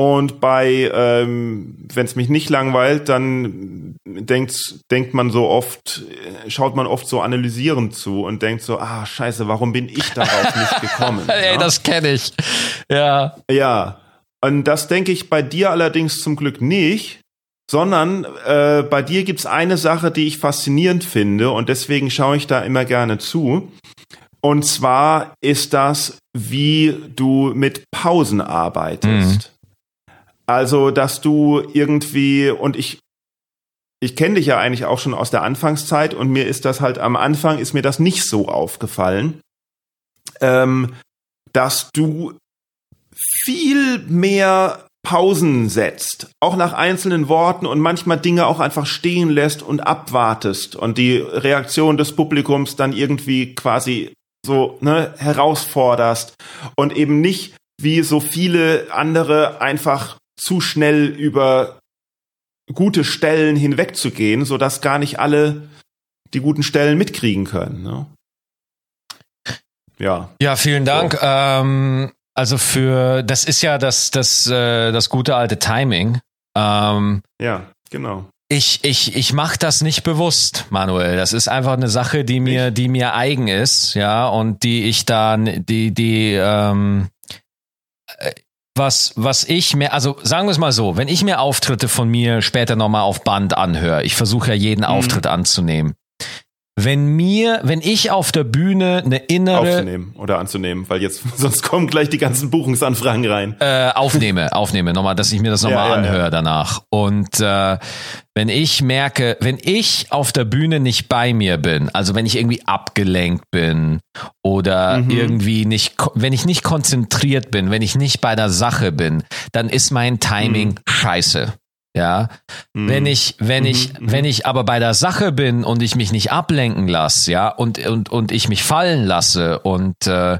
S2: und bei, ähm, wenn es mich nicht langweilt, dann denkt, denkt man so oft, schaut man oft so analysierend zu und denkt so, ah, scheiße, warum bin ich darauf nicht *laughs* gekommen?
S3: Ey,
S2: ja?
S3: das kenne ich. Ja.
S2: Ja. Und das denke ich bei dir allerdings zum Glück nicht, sondern äh, bei dir gibt's eine Sache, die ich faszinierend finde und deswegen schaue ich da immer gerne zu. Und zwar ist das, wie du mit Pausen arbeitest. Mhm. Also, dass du irgendwie, und ich, ich kenne dich ja eigentlich auch schon aus der Anfangszeit und mir ist das halt am Anfang ist mir das nicht so aufgefallen, ähm, dass du viel mehr Pausen setzt, auch nach einzelnen Worten und manchmal Dinge auch einfach stehen lässt und abwartest und die Reaktion des Publikums dann irgendwie quasi so ne, herausforderst und eben nicht wie so viele andere einfach zu schnell über gute Stellen hinwegzugehen, sodass gar nicht alle die guten Stellen mitkriegen können. Ne?
S3: Ja. Ja, vielen Dank. So. Ähm, also für das ist ja das das äh, das gute alte Timing.
S2: Ähm, ja, genau.
S3: Ich, ich, ich mache das nicht bewusst, Manuel. Das ist einfach eine Sache, die mir, die mir eigen ist, ja, und die ich dann, die, die, ähm, was, was ich mir, also sagen wir es mal so, wenn ich mir Auftritte von mir später nochmal auf Band anhöre, ich versuche ja jeden mhm. Auftritt anzunehmen. Wenn mir, wenn ich auf der Bühne eine innere
S2: aufzunehmen oder anzunehmen, weil jetzt *laughs* sonst kommen gleich die ganzen Buchungsanfragen rein.
S3: Äh, aufnehme, *laughs* aufnehme nochmal, dass ich mir das nochmal ja, ja, anhöre ja. danach. Und äh, wenn ich merke, wenn ich auf der Bühne nicht bei mir bin, also wenn ich irgendwie abgelenkt bin oder mhm. irgendwie nicht, wenn ich nicht konzentriert bin, wenn ich nicht bei der Sache bin, dann ist mein Timing mhm. scheiße. Ja, mhm. wenn ich, wenn ich, mhm. wenn ich aber bei der Sache bin und ich mich nicht ablenken lasse, ja, und, und, und ich mich fallen lasse und äh,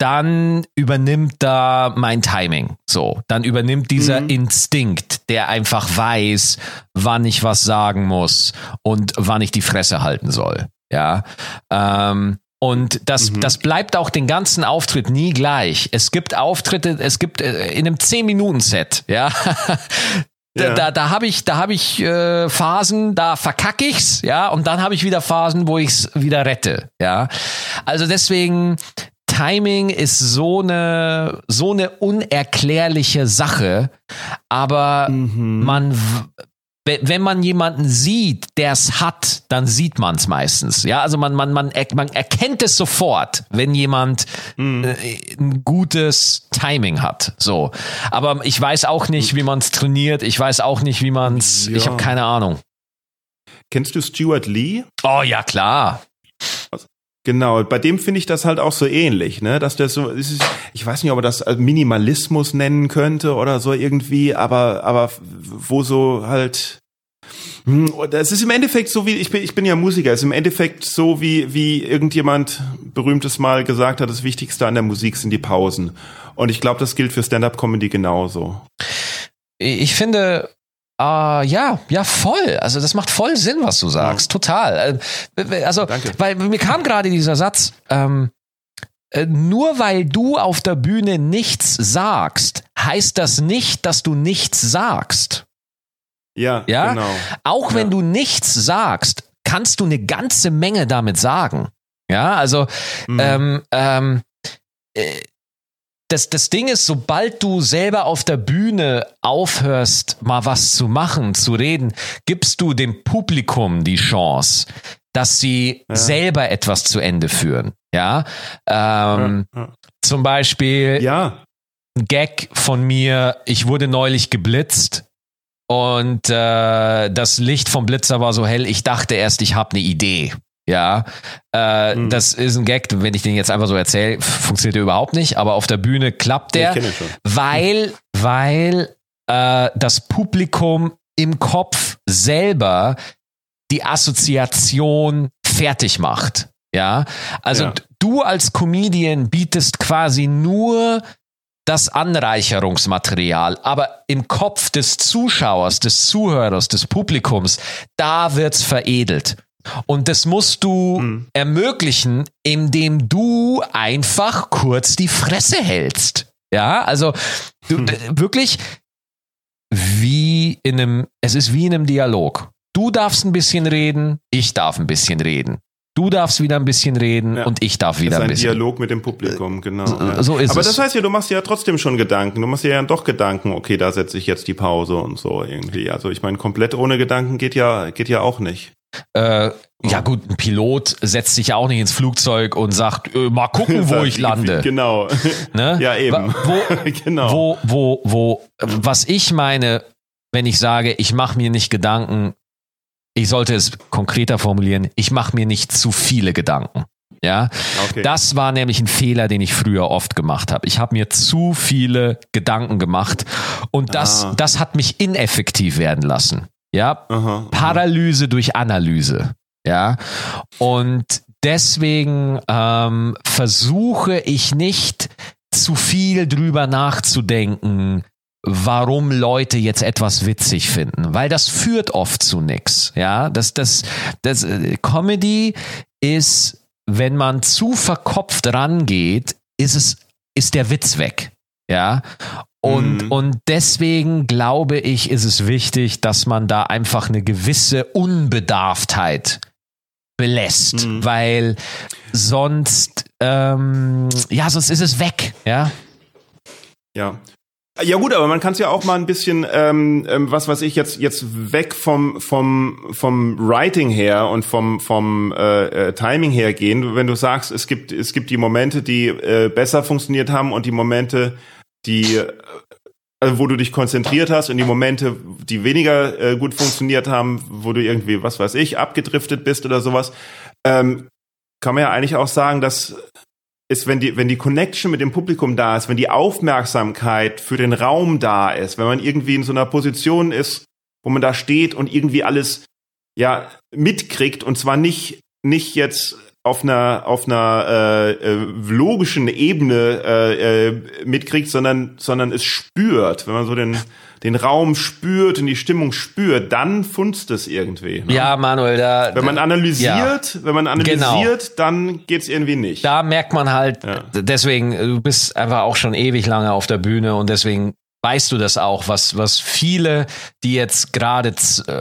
S3: dann übernimmt da mein Timing. So, dann übernimmt dieser mhm. Instinkt, der einfach weiß, wann ich was sagen muss und wann ich die Fresse halten soll. Ja. Ähm, und das, mhm. das bleibt auch den ganzen Auftritt nie gleich. Es gibt Auftritte, es gibt äh, in einem 10-Minuten-Set, ja. *laughs* Da, da, da habe ich, da habe ich äh, Phasen, da verkacke ich's, ja, und dann habe ich wieder Phasen, wo ich's wieder rette, ja. Also deswegen Timing ist so eine, so eine unerklärliche Sache, aber mhm. man, wenn man jemanden sieht, der es hat, dann sieht man es meistens. Ja, also man, man, man, man erkennt es sofort, wenn jemand mhm. äh, ein gutes Timing hat. So. Aber ich weiß auch nicht, wie man es trainiert. Ich weiß auch nicht, wie man es. Ja. Ich habe keine Ahnung.
S2: Kennst du Stuart Lee?
S3: Oh ja, klar.
S2: Genau, bei dem finde ich das halt auch so ähnlich, ne, dass der so, ich weiß nicht, ob man das Minimalismus nennen könnte oder so irgendwie, aber, aber wo so halt, hm, das ist im Endeffekt so wie, ich bin, ich bin ja Musiker, es ist im Endeffekt so wie, wie irgendjemand berühmtes Mal gesagt hat, das Wichtigste an der Musik sind die Pausen. Und ich glaube, das gilt für Stand-Up-Comedy genauso.
S3: Ich finde, Uh, ja, ja, voll. Also das macht voll Sinn, was du sagst. Ja. Total. Äh, also, Danke. weil mir kam gerade dieser Satz, ähm, äh, nur weil du auf der Bühne nichts sagst, heißt das nicht, dass du nichts sagst.
S2: Ja, ja? genau.
S3: Auch wenn du nichts sagst, kannst du eine ganze Menge damit sagen. Ja, also mhm. ähm, ähm, äh, das, das Ding ist, sobald du selber auf der Bühne aufhörst, mal was zu machen, zu reden, gibst du dem Publikum die Chance, dass sie ja. selber etwas zu Ende führen. Ja, ähm, ja, ja. zum Beispiel
S2: ja.
S3: ein Gag von mir. Ich wurde neulich geblitzt und äh, das Licht vom Blitzer war so hell. Ich dachte erst, ich habe eine Idee. Ja, äh, mhm. das ist ein Gag, wenn ich den jetzt einfach so erzähle, funktioniert der überhaupt nicht, aber auf der Bühne klappt der, weil, weil äh, das Publikum im Kopf selber die Assoziation fertig macht. Ja, also ja. du als Comedian bietest quasi nur das Anreicherungsmaterial, aber im Kopf des Zuschauers, des Zuhörers, des Publikums, da wird's veredelt. Und das musst du hm. ermöglichen, indem du einfach kurz die Fresse hältst. Ja, also du, *laughs* hm. wirklich wie in einem, es ist wie in einem Dialog. Du darfst ein bisschen reden, ich darf ein bisschen reden. Du darfst wieder ein bisschen reden ja. und ich darf wieder
S2: ein,
S3: ein bisschen.
S2: Ein Dialog mit dem Publikum, genau. So, ja. so ist Aber es. das heißt ja, du machst ja trotzdem schon Gedanken. Du machst ja doch Gedanken, okay, da setze ich jetzt die Pause und so irgendwie. Also ich meine, komplett ohne Gedanken geht ja, geht ja auch nicht.
S3: Äh, ja gut, ein Pilot setzt sich ja auch nicht ins Flugzeug und sagt, äh, mal gucken, wo *laughs* ich lande.
S2: Genau. *laughs* Ne? Ja, eben.
S3: Wo, *laughs* genau. wo, wo, wo, was ich meine, wenn ich sage, ich mache mir nicht Gedanken, ich sollte es konkreter formulieren, ich mache mir nicht zu viele Gedanken. Ja, okay. das war nämlich ein Fehler, den ich früher oft gemacht habe. Ich habe mir zu viele Gedanken gemacht und das, ah. das hat mich ineffektiv werden lassen. Ja, aha, Paralyse aha. durch Analyse. Ja, und deswegen ähm, versuche ich nicht zu viel drüber nachzudenken, warum Leute jetzt etwas witzig finden, weil das führt oft zu nichts. Ja, das, das, das äh, Comedy ist, wenn man zu verkopft rangeht, ist es, ist der Witz weg. Ja, und, mhm. und deswegen glaube ich, ist es wichtig, dass man da einfach eine gewisse Unbedarftheit belässt, mhm. weil sonst, ähm, ja, sonst ist es weg, ja.
S2: Ja, ja gut, aber man kann es ja auch mal ein bisschen, ähm, ähm, was weiß ich jetzt jetzt weg vom vom vom Writing her und vom vom äh, äh, Timing her gehen. Wenn du sagst, es gibt es gibt die Momente, die äh, besser funktioniert haben und die Momente, die äh, also wo du dich konzentriert hast und die Momente, die weniger äh, gut funktioniert haben, wo du irgendwie was weiß ich abgedriftet bist oder sowas, ähm, kann man ja eigentlich auch sagen, dass ist, wenn die, wenn die Connection mit dem Publikum da ist, wenn die Aufmerksamkeit für den Raum da ist, wenn man irgendwie in so einer Position ist, wo man da steht und irgendwie alles ja mitkriegt und zwar nicht nicht jetzt auf einer auf einer äh, äh, logischen Ebene äh, äh, mitkriegt, sondern sondern es spürt, wenn man so den den Raum spürt und die Stimmung spürt, dann funzt es irgendwie.
S3: Ne? Ja, Manuel, da.
S2: Wenn man analysiert, ja. wenn man analysiert, genau. dann geht's irgendwie nicht.
S3: Da merkt man halt, ja. deswegen, du bist einfach auch schon ewig lange auf der Bühne und deswegen weißt du das auch, was, was viele, die jetzt gerade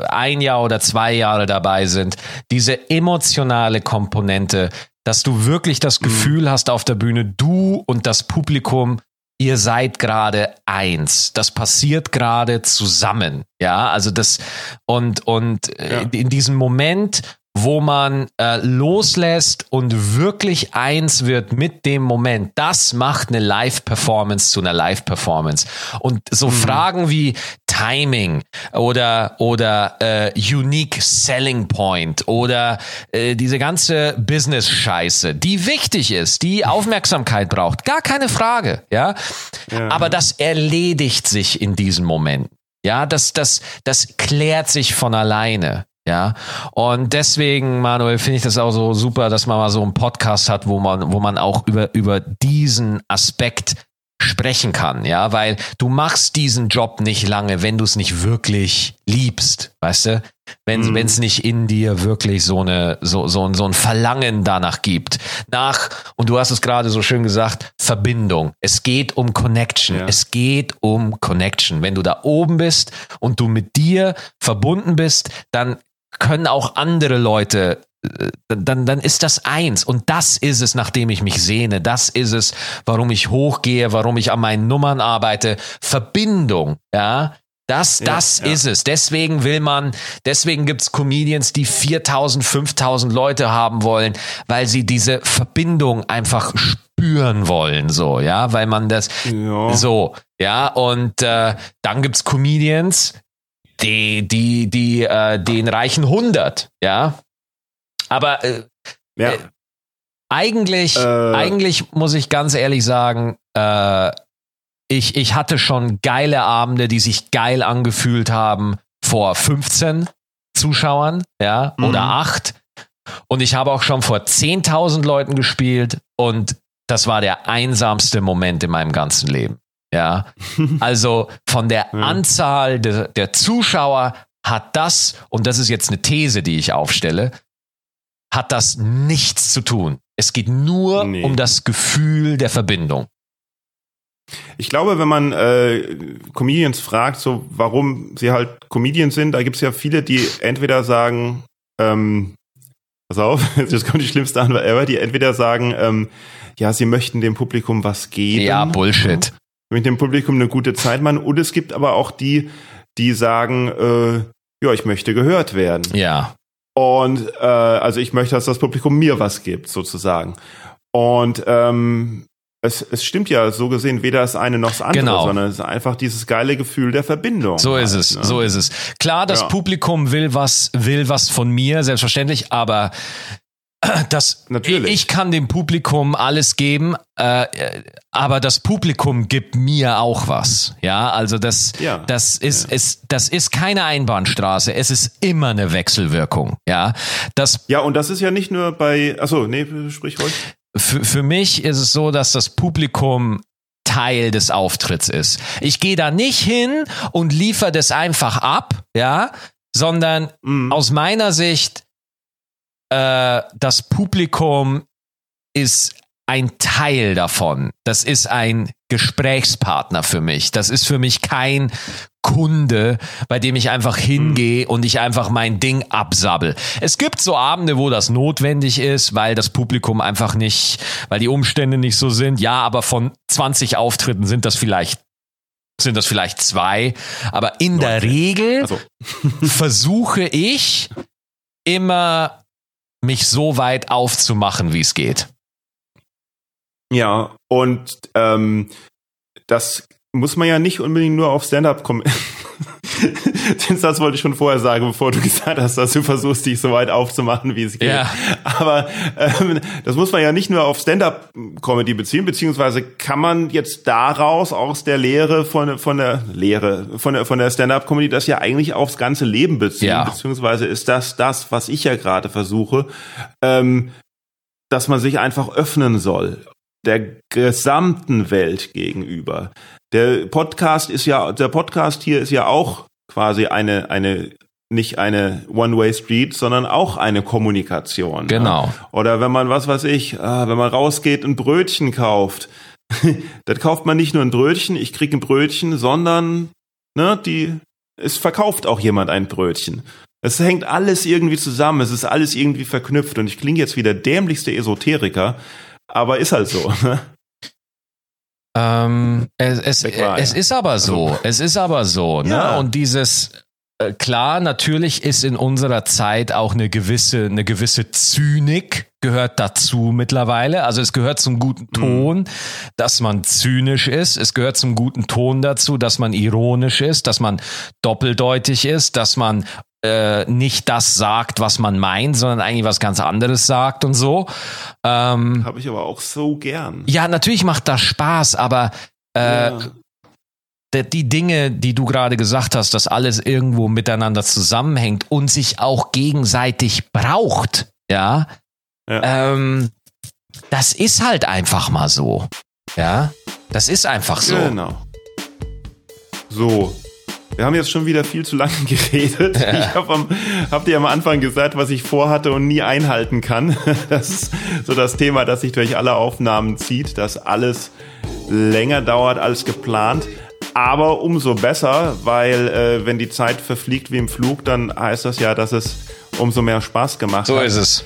S3: ein Jahr oder zwei Jahre dabei sind, diese emotionale Komponente, dass du wirklich das mhm. Gefühl mhm. hast auf der Bühne, du und das Publikum ihr seid gerade eins. Das passiert gerade zusammen. Ja, also das und und äh, ja. in diesem Moment wo man äh, loslässt und wirklich eins wird mit dem Moment. Das macht eine Live-Performance zu einer Live-Performance. Und so mhm. Fragen wie Timing oder oder äh, Unique Selling Point oder äh, diese ganze Business-Scheiße, die wichtig ist, die *laughs* Aufmerksamkeit braucht, gar keine Frage, ja. ja. Aber das erledigt sich in diesem Moment. Ja, das, das, das klärt sich von alleine. Ja, und deswegen, Manuel, finde ich das auch so super, dass man mal so einen Podcast hat, wo man, wo man auch über, über diesen Aspekt sprechen kann, ja, weil du machst diesen Job nicht lange, wenn du es nicht wirklich liebst, weißt du? Wenn mhm. es nicht in dir wirklich so eine so so so ein Verlangen danach gibt, nach und du hast es gerade so schön gesagt, Verbindung. Es geht um Connection. Ja. Es geht um Connection. Wenn du da oben bist und du mit dir verbunden bist, dann können auch andere Leute dann, dann ist das eins. Und das ist es, nachdem ich mich sehne. Das ist es, warum ich hochgehe, warum ich an meinen Nummern arbeite. Verbindung, ja. Das, das ja, ja. ist es. Deswegen will man, deswegen gibt's Comedians, die 4000, 5000 Leute haben wollen, weil sie diese Verbindung einfach spüren wollen, so, ja, weil man das, ja. so, ja, und äh, dann gibt's Comedians, die, die, die, äh, den reichen 100, ja, aber äh, ja. äh, eigentlich, äh. eigentlich muss ich ganz ehrlich sagen, äh, ich, ich hatte schon geile Abende, die sich geil angefühlt haben vor 15 Zuschauern, ja, mhm. oder 8. Und ich habe auch schon vor 10.000 Leuten gespielt und das war der einsamste Moment in meinem ganzen Leben. Ja, *laughs* also von der ja. Anzahl de, der Zuschauer hat das, und das ist jetzt eine These, die ich aufstelle, hat das nichts zu tun. Es geht nur nee. um das Gefühl der Verbindung.
S2: Ich glaube, wenn man äh, Comedians fragt, so warum sie halt Comedians sind, da gibt es ja viele, die entweder sagen, ähm, pass auf, *laughs* jetzt kommt die schlimmste Antwort ever, die entweder sagen, ähm, ja, sie möchten dem Publikum was geben.
S3: Ja, Bullshit.
S2: Mit dem Publikum eine gute Zeit machen. Und es gibt aber auch die, die sagen, äh, ja, ich möchte gehört werden.
S3: Ja.
S2: Und äh, also ich möchte, dass das Publikum mir was gibt, sozusagen. Und ähm, es, es stimmt ja so gesehen weder das eine noch das andere, genau. sondern es ist einfach dieses geile Gefühl der Verbindung.
S3: So ist halt, es, ne? so ist es. Klar, das ja. Publikum will was, will was von mir, selbstverständlich, aber *clears throat* das Natürlich. ich kann dem Publikum alles geben, äh, aber das Publikum gibt mir auch was. Ja, also das, ja. das ist, ja. ist, das ist keine Einbahnstraße. Es ist immer eine Wechselwirkung. Ja, das.
S2: Ja, und das ist ja nicht nur bei, achso, nee, sprich ruhig.
S3: Für, für mich ist es so, dass das Publikum Teil des Auftritts ist. Ich gehe da nicht hin und liefere das einfach ab, ja, sondern mhm. aus meiner Sicht äh, das Publikum ist ein Teil davon. Das ist ein Gesprächspartner für mich. Das ist für mich kein Kunde, bei dem ich einfach hingehe und ich einfach mein Ding absabbel. Es gibt so Abende, wo das notwendig ist, weil das Publikum einfach nicht, weil die Umstände nicht so sind. Ja, aber von 20 Auftritten sind das vielleicht sind das vielleicht zwei, aber in der Regel also. versuche ich immer mich so weit aufzumachen, wie es geht.
S2: Ja, und ähm, das muss man ja nicht unbedingt nur auf Stand-up kommen. *laughs* *laughs* Den Satz wollte ich schon vorher sagen, bevor du gesagt hast, dass du versuchst, dich so weit aufzumachen, wie es geht. Ja. Aber ähm, das muss man ja nicht nur auf Stand-up-Comedy beziehen, beziehungsweise kann man jetzt daraus aus der Lehre von, von der Lehre von der, von der Stand-up-Comedy das ja eigentlich aufs ganze Leben beziehen, ja. beziehungsweise ist das das, was ich ja gerade versuche, ähm, dass man sich einfach öffnen soll der gesamten Welt gegenüber. Der Podcast ist ja, der Podcast hier ist ja auch quasi eine, eine, nicht eine One-Way-Street, sondern auch eine Kommunikation.
S3: Genau.
S2: Ja. Oder wenn man, was weiß ich, ah, wenn man rausgeht, ein Brötchen kauft, *laughs* dann kauft man nicht nur ein Brötchen, ich krieg ein Brötchen, sondern, ne, die, es verkauft auch jemand ein Brötchen. Es hängt alles irgendwie zusammen, es ist alles irgendwie verknüpft und ich klinge jetzt wie der dämlichste Esoteriker, aber ist halt so. *laughs* Ne?
S3: Ähm, es, es, es ist aber so. Also, es ist aber so. Ne? Ja. Und dieses, äh, klar, natürlich ist in unserer Zeit auch eine gewisse, eine gewisse Zynik gehört dazu mittlerweile. Also es gehört zum guten mhm. Ton, mhm. dass man zynisch ist. Es gehört zum guten Ton dazu, dass man ironisch ist, dass man doppeldeutig ist, dass man äh, nicht das sagt, was man meint, sondern eigentlich was ganz anderes sagt und so.
S2: Ähm, Habe ich aber auch so gern.
S3: Ja, natürlich macht das Spaß, aber äh, ja. die Dinge, die du gerade gesagt hast, dass alles irgendwo miteinander zusammenhängt und sich auch gegenseitig braucht, ja, ja. Ähm, das ist halt einfach mal so. Ja, das ist einfach so.
S2: Genau. So, wir haben jetzt schon wieder viel zu lange *laughs* geredet. Ja. Ich habe hab dir am Anfang gesagt, was ich vorhatte und nie einhalten kann. *laughs* Das ist so das Thema, das sich durch alle Aufnahmen zieht, dass alles länger dauert als geplant. Aber umso besser, weil äh, wenn die Zeit verfliegt wie im Flug, dann heißt das ja, dass es umso mehr Spaß gemacht
S3: so
S2: hat.
S3: So ist es.